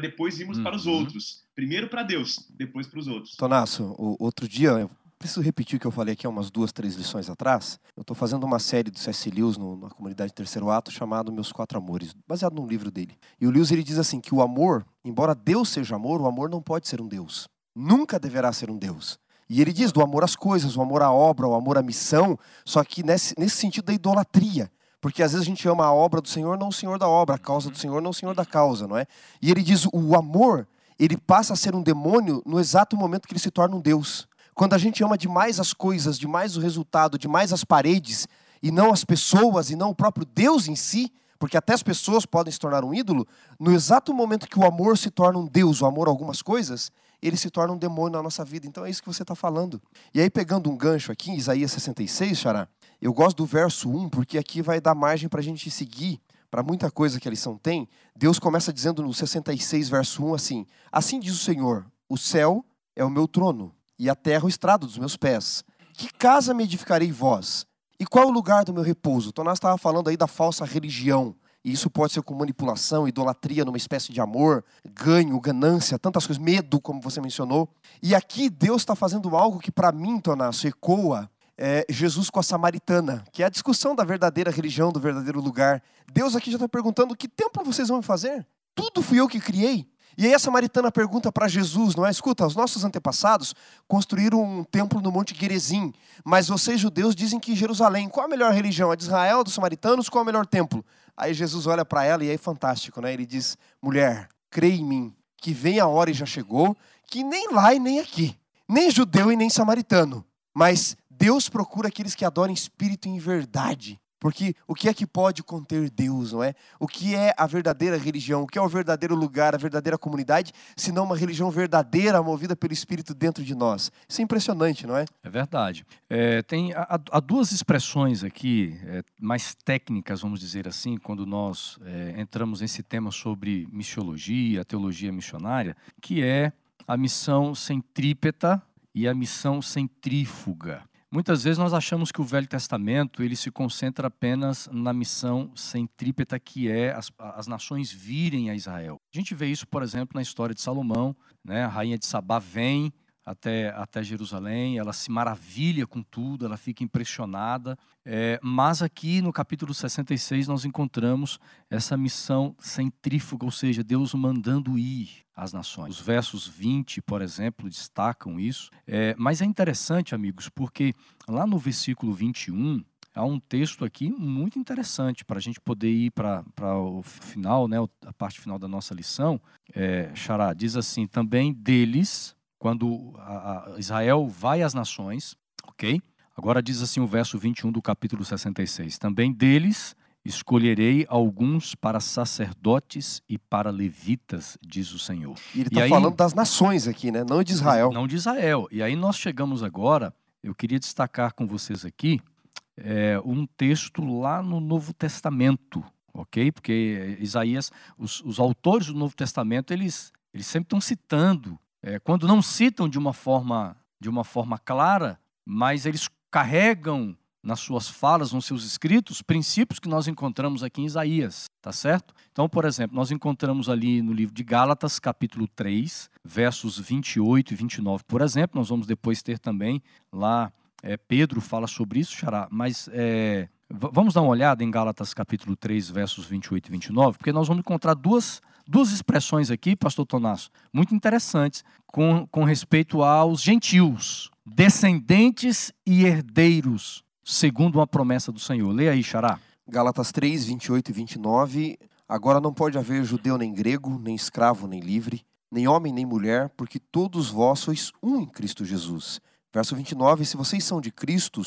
depois irmos uhum. para os outros. Primeiro para Deus, depois para os outros. Tonasso, outro dia preciso repetir o que eu falei aqui há umas duas, três lições atrás. Eu estou fazendo uma série do C.S. Lewis no, na comunidade Terceiro Ato chamado Meus Quatro Amores, baseado num livro dele. E o Lewis ele diz assim que o amor, embora Deus seja amor, o amor não pode ser um Deus. Nunca deverá ser um Deus. E ele diz do amor às coisas, o amor à obra, o amor à missão, só que nesse, nesse sentido da idolatria. Porque às vezes a gente ama a obra do Senhor, não o Senhor da obra, a causa do Senhor, não o Senhor da causa, não é? E ele diz o amor, ele passa a ser um demônio no exato momento que ele se torna um Deus. Quando a gente ama demais as coisas, demais o resultado, demais as paredes, e não as pessoas, e não o próprio Deus em si, porque até as pessoas podem se tornar um ídolo, no exato momento que o amor se torna um Deus, o amor a algumas coisas, ele se torna um demônio na nossa vida. Então é isso que você está falando. E aí, pegando um gancho aqui, em Isaías 66, Xará, eu gosto do verso 1, porque aqui vai dar margem para a gente seguir para muita coisa que a lição tem. Deus começa dizendo no 66, verso 1, assim: Assim diz o Senhor: O céu é o meu trono e a terra o estrado dos meus pés. Que casa me edificarei vós? E qual o lugar do meu repouso? Nós estava falando aí da falsa religião. E isso pode ser com manipulação, idolatria numa espécie de amor, ganho, ganância, tantas coisas, medo, como você mencionou. E aqui Deus está fazendo algo que para mim, Tonasso, ecoa é, Jesus com a samaritana, que é a discussão da verdadeira religião, do verdadeiro lugar. Deus aqui já está perguntando: que templo vocês vão fazer? Tudo fui eu que criei. E aí a samaritana pergunta para Jesus, não é? Escuta, os nossos antepassados construíram um templo no Monte Gerizim, mas vocês judeus dizem que Jerusalém, qual a melhor religião? A de Israel, dos samaritanos, qual o melhor templo? Aí Jesus olha para ela e é fantástico, né? Ele diz: "Mulher, crê em mim, que vem a hora e já chegou, que nem lá e nem aqui, nem judeu e nem samaritano, mas Deus procura aqueles que adoram espírito em verdade. Porque o que é que pode conter Deus, não é? O que é a verdadeira religião? O que é o verdadeiro lugar, a verdadeira comunidade, se não uma religião verdadeira, movida pelo Espírito dentro de nós? Isso é impressionante, não é? É verdade. É, tem há, há, duas expressões aqui, é, mais técnicas, vamos dizer assim, quando nós é, entramos nesse tema sobre missiologia, teologia missionária, que é a missão centrípeta e a missão centrífuga. Muitas vezes nós achamos que o Velho Testamento ele se concentra apenas na missão centrípeta que é as, as nações virem a Israel. A gente vê isso, por exemplo, na história de Salomão, né? A rainha de Sabá vem até, até Jerusalém, ela se maravilha com tudo, ela fica impressionada. É, mas aqui no capítulo 66 nós encontramos essa missão centrífuga, ou seja, Deus mandando ir às nações. Os versos 20, por exemplo, destacam isso. É, mas é interessante, amigos, porque lá no versículo 21, há um texto aqui muito interessante para a gente poder ir para o final, né, a parte final da nossa lição. É, Xará diz assim: também deles quando a, a Israel vai às nações, ok? Agora diz assim o verso 21 do capítulo 66: Também deles escolherei alguns para sacerdotes e para levitas, diz o Senhor. E ele está falando das nações aqui, né? Não de Israel. Não de Israel. E aí nós chegamos agora, eu queria destacar com vocês aqui é, um texto lá no Novo Testamento, ok? Porque Isaías, os, os autores do Novo Testamento, eles, eles sempre estão citando é, quando não citam de uma forma de uma forma clara, mas eles carregam nas suas falas, nos seus escritos, princípios que nós encontramos aqui em Isaías, tá certo? Então, por exemplo, nós encontramos ali no livro de Gálatas, capítulo 3, versos 28 e 29, por exemplo, nós vamos depois ter também lá, é, Pedro fala sobre isso, Xará, mas é, vamos dar uma olhada em Gálatas, capítulo 3, versos 28 e 29, porque nós vamos encontrar duas duas expressões aqui, pastor Tonasso, muito interessantes com, com respeito aos gentios, descendentes e herdeiros, segundo uma promessa do Senhor. Leia aí, Xará. Gálatas 3, 28 e 29. Agora não pode haver judeu nem grego, nem escravo nem livre, nem homem nem mulher, porque todos vós sois um em Cristo Jesus. Verso 29. Se vocês são de Cristo,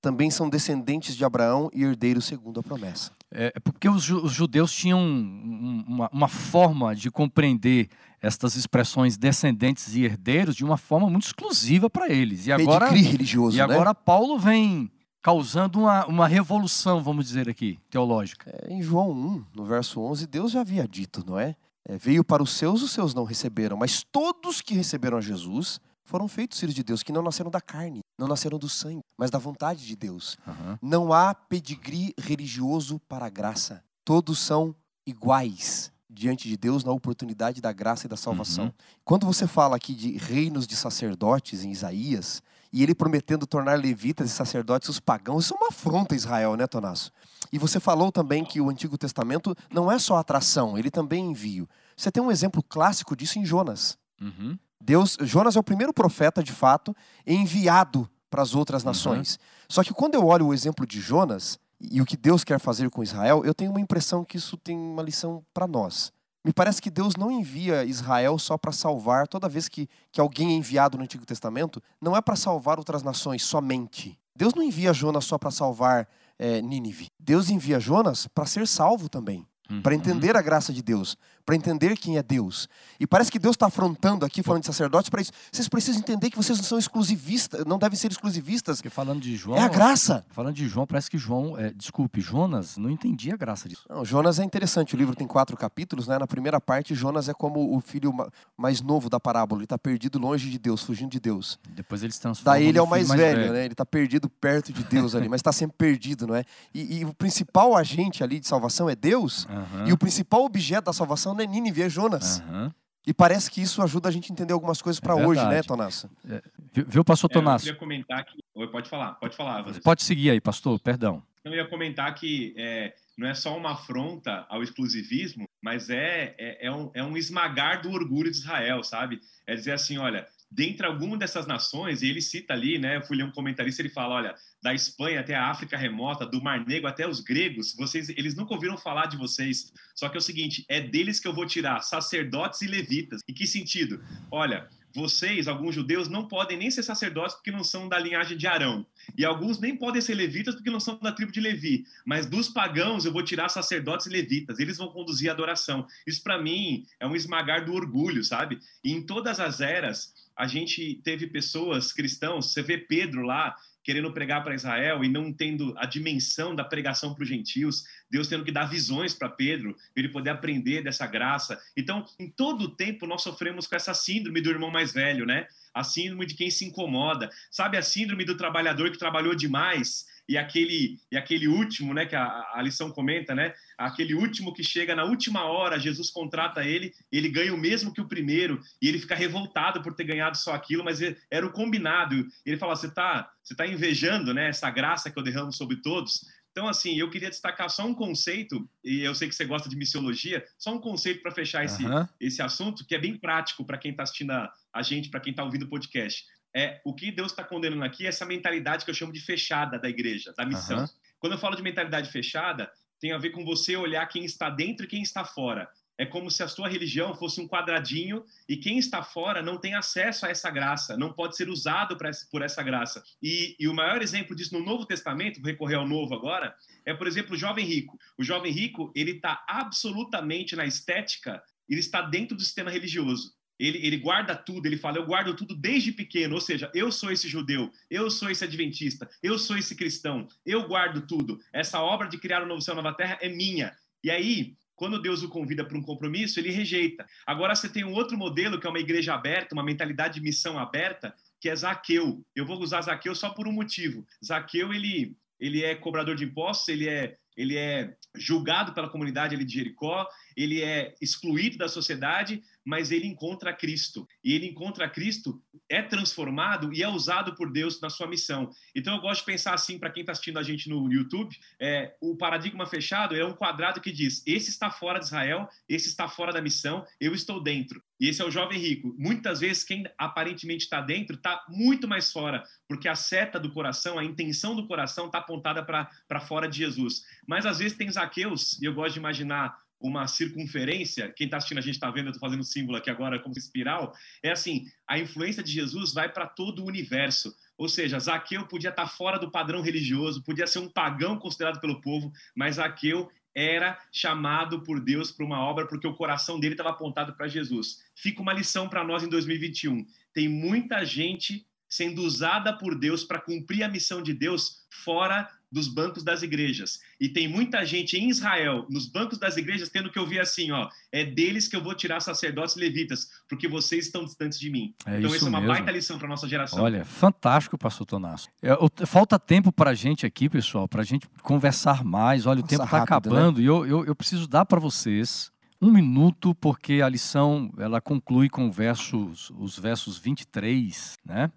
também são descendentes de Abraão e herdeiros segundo a promessa. É, é porque os, judeus tinham uma, uma, forma de compreender estas expressões descendentes e herdeiros de uma forma muito exclusiva para eles. E agora, religioso, e agora né? Paulo vem causando uma, uma revolução, vamos dizer aqui, teológica. É, em João 1, no verso 11, Deus já havia dito, não é? é? Veio para os seus, os seus não receberam, mas todos que receberam a Jesus foram feitos filhos de Deus, que não nasceram da carne, não nasceram do sangue, mas da vontade de Deus. Uhum. Não há pedigree religioso para a graça. Todos são iguais diante de Deus na oportunidade da graça e da salvação. Uhum. Quando você fala aqui de reinos de sacerdotes em Isaías, e ele prometendo tornar levitas e sacerdotes os pagãos. Isso é uma afronta a Israel, né, Tonasso? E você falou também que o Antigo Testamento não é só atração, ele também é envio. Você tem um exemplo clássico disso em Jonas. Uhum. Deus, Jonas é o primeiro profeta, de fato, enviado para as outras nações. Uhum. Só que quando eu olho o exemplo de Jonas e o que Deus quer fazer com Israel, eu tenho uma impressão que isso tem uma lição para nós. Me parece que Deus não envia Israel só para salvar, toda vez que, que alguém é enviado no Antigo Testamento, não é para salvar outras nações somente. Deus não envia Jonas só para salvar é, Nínive. Deus envia Jonas para ser salvo também, uhum. para entender a graça de Deus, para entender quem é Deus. E parece que Deus está afrontando aqui, falando de sacerdotes, para isso. Vocês precisam entender que vocês não são exclusivistas, não devem ser exclusivistas. Porque falando de João. É a graça. Falando de João, parece que João, é, desculpe, Jonas não entendia a graça disso. Não, Jonas é interessante. O livro tem quatro capítulos, né? Na primeira parte, Jonas é como o filho mais novo da parábola. Ele está perdido longe de Deus, fugindo de Deus. Depois ele se transforma. Daí ele é o mais, mais velho, velho, né? Ele está perdido perto de Deus ali, mas está sempre perdido, não é? E, e, o principal agente ali de salvação é Deus, uhum. e o principal objeto da salvação não é Nínive, é Jonas. Uhum. E parece que isso ajuda a gente a entender algumas coisas para é hoje, né, Tonassa? É, viu, pastor é, Eu queria comentar que. Oi, pode falar, pode falar. Vanessa. Pode seguir aí, pastor, perdão. Eu ia comentar que é, não é só uma afronta ao exclusivismo, mas é, é, é, um, é um esmagar do orgulho de Israel, sabe? É dizer assim: olha, dentre alguma dessas nações, e ele cita ali, né? Eu fui ler um comentarista, ele fala: olha, da Espanha até a África remota, do Mar Negro até os gregos, vocês, eles nunca ouviram falar de vocês. Só que é o seguinte: é deles que eu vou tirar sacerdotes e levitas. Em que sentido? Olha, vocês, alguns judeus, não podem nem ser sacerdotes porque não são da linhagem de Arão. E alguns nem podem ser levitas porque não são da tribo de Levi. Mas dos pagãos eu vou tirar sacerdotes e levitas. Eles vão conduzir a adoração. Isso para mim é um esmagar do orgulho, sabe? E em todas as eras a gente teve pessoas cristãos, você vê Pedro lá, querendo pregar para Israel e não tendo a dimensão da pregação para os gentios, Deus tendo que dar visões para Pedro, ele poder aprender dessa graça. Então, em todo o tempo, nós sofremos com essa síndrome do irmão mais velho, né? A síndrome de quem se incomoda. Sabe a síndrome do trabalhador que trabalhou demais e aquele, e aquele último, né, que a, a lição comenta, né? Aquele último que chega na última hora, Jesus contrata ele, ele ganha o mesmo que o primeiro, e ele fica revoltado por ter ganhado só aquilo, mas era o combinado. Ele fala: você está você tá invejando né, essa graça que eu derramo sobre todos. Então, assim, eu queria destacar só um conceito, e eu sei que você gosta de missiologia, só um conceito para fechar esse, uhum. esse assunto, que é bem prático para quem está assistindo a, a gente, para quem está ouvindo o podcast é o que Deus está condenando aqui é essa mentalidade que eu chamo de fechada da igreja, da missão. Uhum. Quando eu falo de mentalidade fechada, tem a ver com você olhar quem está dentro e quem está fora. É como se a sua religião fosse um quadradinho e quem está fora não tem acesso a essa graça, não pode ser usado por essa graça. E, e o maior exemplo disso no Novo Testamento, vou recorrer ao Novo agora, é, por exemplo, o jovem rico. O jovem rico, ele está absolutamente na estética, ele está dentro do sistema religioso ele, ele guarda tudo, ele fala, eu guardo tudo desde pequeno, ou seja, eu sou esse judeu, eu sou esse adventista, eu sou esse cristão, eu guardo tudo. Essa obra de criar o um novo céu e nova terra é minha. E aí, quando Deus o convida para um compromisso, ele rejeita. Agora você tem um outro modelo, que é uma igreja aberta, uma mentalidade de missão aberta, que é Zaqueu. Eu vou usar Zaqueu só por um motivo. Zaqueu, ele, ele é cobrador de impostos, ele é, ele é julgado pela comunidade ali de Jericó, ele é excluído da sociedade, mas ele encontra Cristo. E ele encontra Cristo, é transformado e é usado por Deus na sua missão. Então eu gosto de pensar assim, para quem está assistindo a gente no YouTube, é, o paradigma fechado é um quadrado que diz: esse está fora de Israel, esse está fora da missão, eu estou dentro. E esse é o jovem rico. Muitas vezes quem aparentemente está dentro está muito mais fora, porque a seta do coração, a intenção do coração está apontada para fora de Jesus. Mas às vezes tem Zaqueus, e eu gosto de imaginar uma circunferência, quem está assistindo a gente está vendo, eu estou fazendo símbolo aqui agora como espiral, é assim, a influência de Jesus vai para todo o universo. Ou seja, Zaqueu podia estar tá fora do padrão religioso, podia ser um pagão considerado pelo povo, mas Zaqueu era chamado por Deus para uma obra porque o coração dele estava apontado para Jesus. Fica uma lição para nós em 2021. Tem muita gente sendo usada por Deus para cumprir a missão de Deus fora dos bancos das igrejas. E tem muita gente em Israel, nos bancos das igrejas, tendo que ouvir assim, ó, é deles que eu vou tirar sacerdotes levitas, porque vocês estão distantes de mim. É então isso, é uma mesmo. baita lição para nossa geração. Olha, fantástico, pastor Tonasso. É, falta tempo para a gente aqui, pessoal, para a gente conversar mais. Olha, nossa, o tempo está acabando né? e eu, eu, eu preciso dar para vocês um minuto, porque a lição ela conclui com versos, os versos 23, né?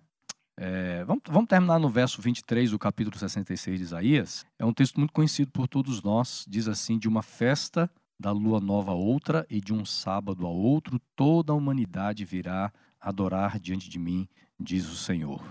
É, vamos, vamos terminar no verso 23 do capítulo 66 de Isaías. É um texto muito conhecido por todos nós. Diz assim: De uma festa da lua nova a outra e de um sábado a outro, toda a humanidade virá adorar diante de mim, diz o Senhor.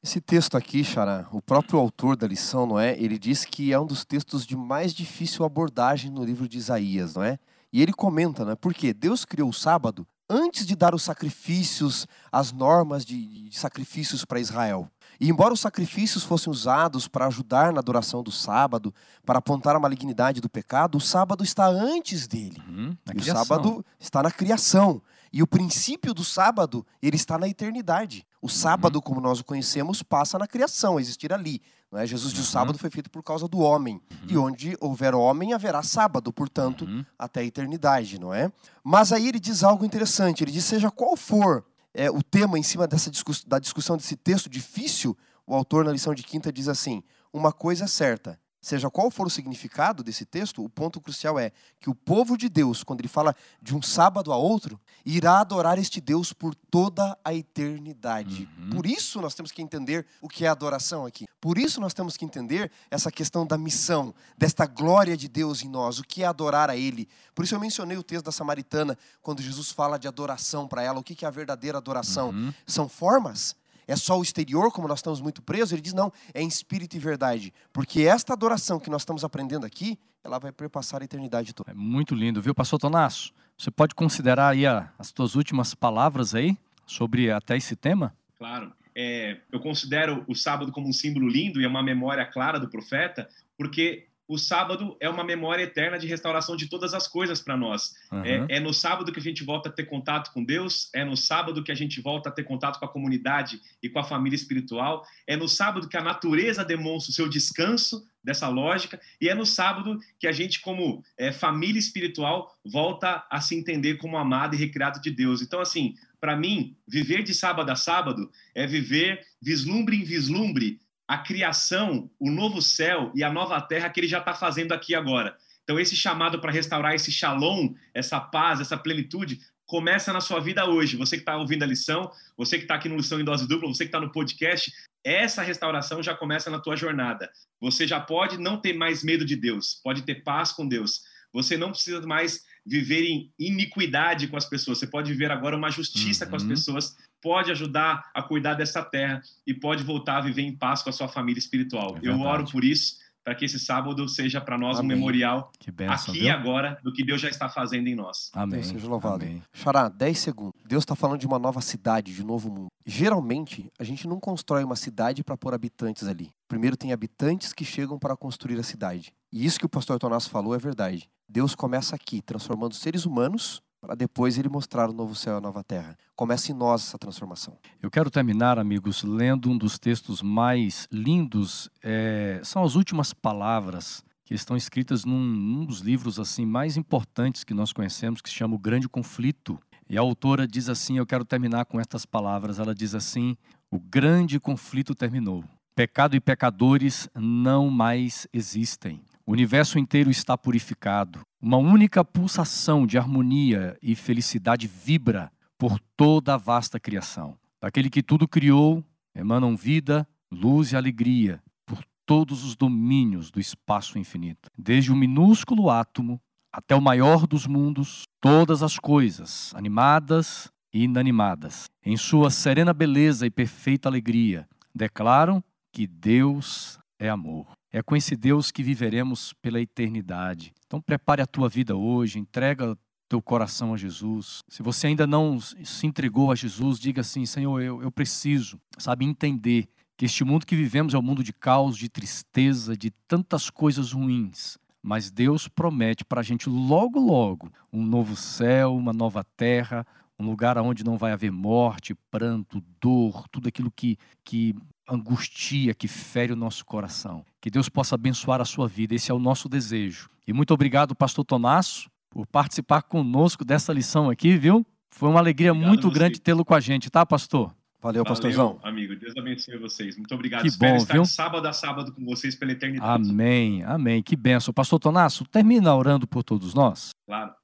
Esse texto aqui, Xará, o próprio autor da lição, não é? Ele diz que é um dos textos de mais difícil abordagem no livro de Isaías, não é? E ele comenta, né? Porque Deus criou o sábado antes de dar os sacrifícios, as normas de, de sacrifícios para Israel. E embora os sacrifícios fossem usados para ajudar na adoração do sábado, para apontar a malignidade do pecado, o sábado está antes dele. Uhum, o sábado está na criação. E o princípio do sábado, ele está na eternidade. O sábado, uhum. como nós o conhecemos, passa na criação, existir ali. Não é? Jesus diz uhum. o sábado foi feito por causa do homem. Uhum. E onde houver homem, haverá sábado, portanto, uhum. até a eternidade, não é? Mas aí ele diz algo interessante. Ele diz: seja qual for é, o tema em cima dessa discuss da discussão desse texto difícil, o autor na lição de quinta diz assim: uma coisa é certa, seja qual for o significado desse texto, o ponto crucial é que o povo de Deus, quando ele fala de um sábado a outro, irá adorar este Deus por toda a eternidade. Uhum. Por isso nós temos que entender o que é adoração aqui. Por isso nós temos que entender essa questão da missão, desta glória de Deus em nós, o que é adorar a Ele. Por isso eu mencionei o texto da Samaritana, quando Jesus fala de adoração para ela. O que é a verdadeira adoração? Uhum. São formas? É só o exterior, como nós estamos muito presos, ele diz: não, é em espírito e verdade. Porque esta adoração que nós estamos aprendendo aqui, ela vai perpassar a eternidade toda. É muito lindo, viu, pastor Tonasso? Você pode considerar aí a, as tuas últimas palavras aí sobre até esse tema? Claro. É, eu considero o sábado como um símbolo lindo e é uma memória clara do profeta, porque o sábado é uma memória eterna de restauração de todas as coisas para nós. Uhum. É, é, no sábado que a gente volta a ter contato com Deus, é no sábado que a gente volta a ter contato com a comunidade e com a família espiritual, é no sábado que a natureza demonstra o seu descanso dessa lógica, e é no sábado que a gente, como é, família espiritual, volta a se entender como amado e recriado de Deus. Então, assim, para mim, viver de sábado a sábado é viver vislumbre em vislumbre a criação, o novo céu e a nova terra que ele já está fazendo aqui agora. Então, esse chamado para restaurar esse shalom, essa paz, essa plenitude, começa na sua vida hoje. Você que está ouvindo a lição, você que está aqui no Lição em Dose Dupla, você que está no podcast, essa restauração já começa na tua jornada. Você já pode não ter mais medo de Deus, pode ter paz com Deus. Você não precisa mais viver em iniquidade com as pessoas. Você pode viver agora uma justiça uhum. com as uhum. pessoas, pode ajudar a cuidar dessa terra e pode voltar a viver em paz com a sua família espiritual. É Eu oro por isso, para que esse sábado seja para nós Amém. um memorial benção, aqui e agora do que Deus já está fazendo em nós. Amém. Deus seja louvado. Amém. Xará, 10 segundos. Deus está falando de uma nova cidade, de um novo mundo. Geralmente, a gente não constrói uma cidade para pôr habitantes ali. Primeiro tem habitantes que chegam para construir a cidade. E isso que o pastor Tonasso falou é verdade. Deus começa aqui, transformando seres humanos para depois ele mostrar o novo céu e a nova terra. Começa em nós essa transformação. Eu quero terminar, amigos, lendo um dos textos mais lindos. É, são as últimas palavras que estão escritas num, num, dos livros assim mais importantes que nós conhecemos, que se chama O Grande Conflito. E a autora diz assim: Eu quero terminar com estas palavras. Ela diz assim: O grande conflito terminou. Pecado e pecadores não mais existem. O universo inteiro está purificado. Uma única pulsação de harmonia e felicidade vibra por toda a vasta criação. Daquele que tudo criou, emanam vida, luz e alegria por todos os domínios do espaço infinito. Desde o minúsculo átomo até o maior dos mundos, todas as coisas, animadas e inanimadas, em sua serena beleza e perfeita alegria, declaram que Deus é amor. É com esse Deus que viveremos pela eternidade. Então prepare a tua vida hoje, entrega teu coração a Jesus. Se você ainda não se entregou a Jesus, diga assim: Senhor, eu, eu preciso, sabe, entender que este mundo que vivemos é um mundo de caos, de tristeza, de tantas coisas ruins. Mas Deus promete para a gente logo, logo, um novo céu, uma nova terra, um lugar onde não vai haver morte, pranto, dor, tudo aquilo que, que angustia, que fere o nosso coração. Que Deus possa abençoar a sua vida, esse é o nosso desejo. E muito obrigado, pastor Tomasso, por participar conosco dessa lição aqui, viu? Foi uma alegria obrigado muito grande tê-lo com a gente, tá, pastor? Valeu, pastorzão. amigo. Deus abençoe vocês. Muito obrigado. Que Espero bom, estar viu? sábado a sábado com vocês pela eternidade. Amém, amém. Que benção. Pastor Tonasso, termina orando por todos nós. Claro.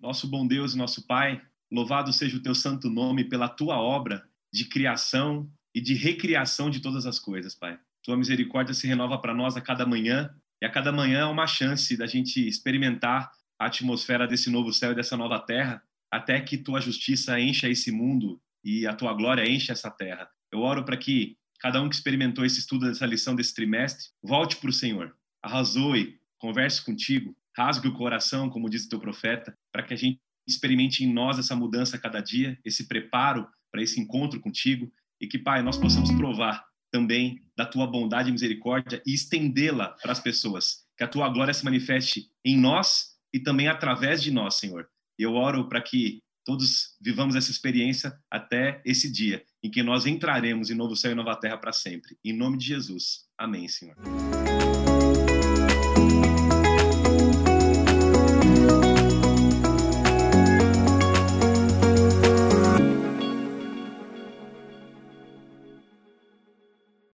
Nosso bom Deus e nosso Pai, louvado seja o teu santo nome pela tua obra de criação e de recriação de todas as coisas, Pai. Tua misericórdia se renova para nós a cada manhã, e a cada manhã é uma chance da gente experimentar a atmosfera desse novo céu e dessa nova terra, até que tua justiça encha esse mundo e a tua glória encha essa terra. Eu oro para que cada um que experimentou esse estudo dessa lição desse trimestre volte para o Senhor, arrazoe, converse contigo, rasgue o coração, como diz o teu profeta, para que a gente experimente em nós essa mudança a cada dia, esse preparo para esse encontro contigo e que, Pai, nós possamos provar também da tua bondade e misericórdia e estendê-la para as pessoas. Que a tua glória se manifeste em nós e também através de nós, Senhor. Eu oro para que todos vivamos essa experiência até esse dia em que nós entraremos em novo céu e nova terra para sempre. Em nome de Jesus. Amém, Senhor.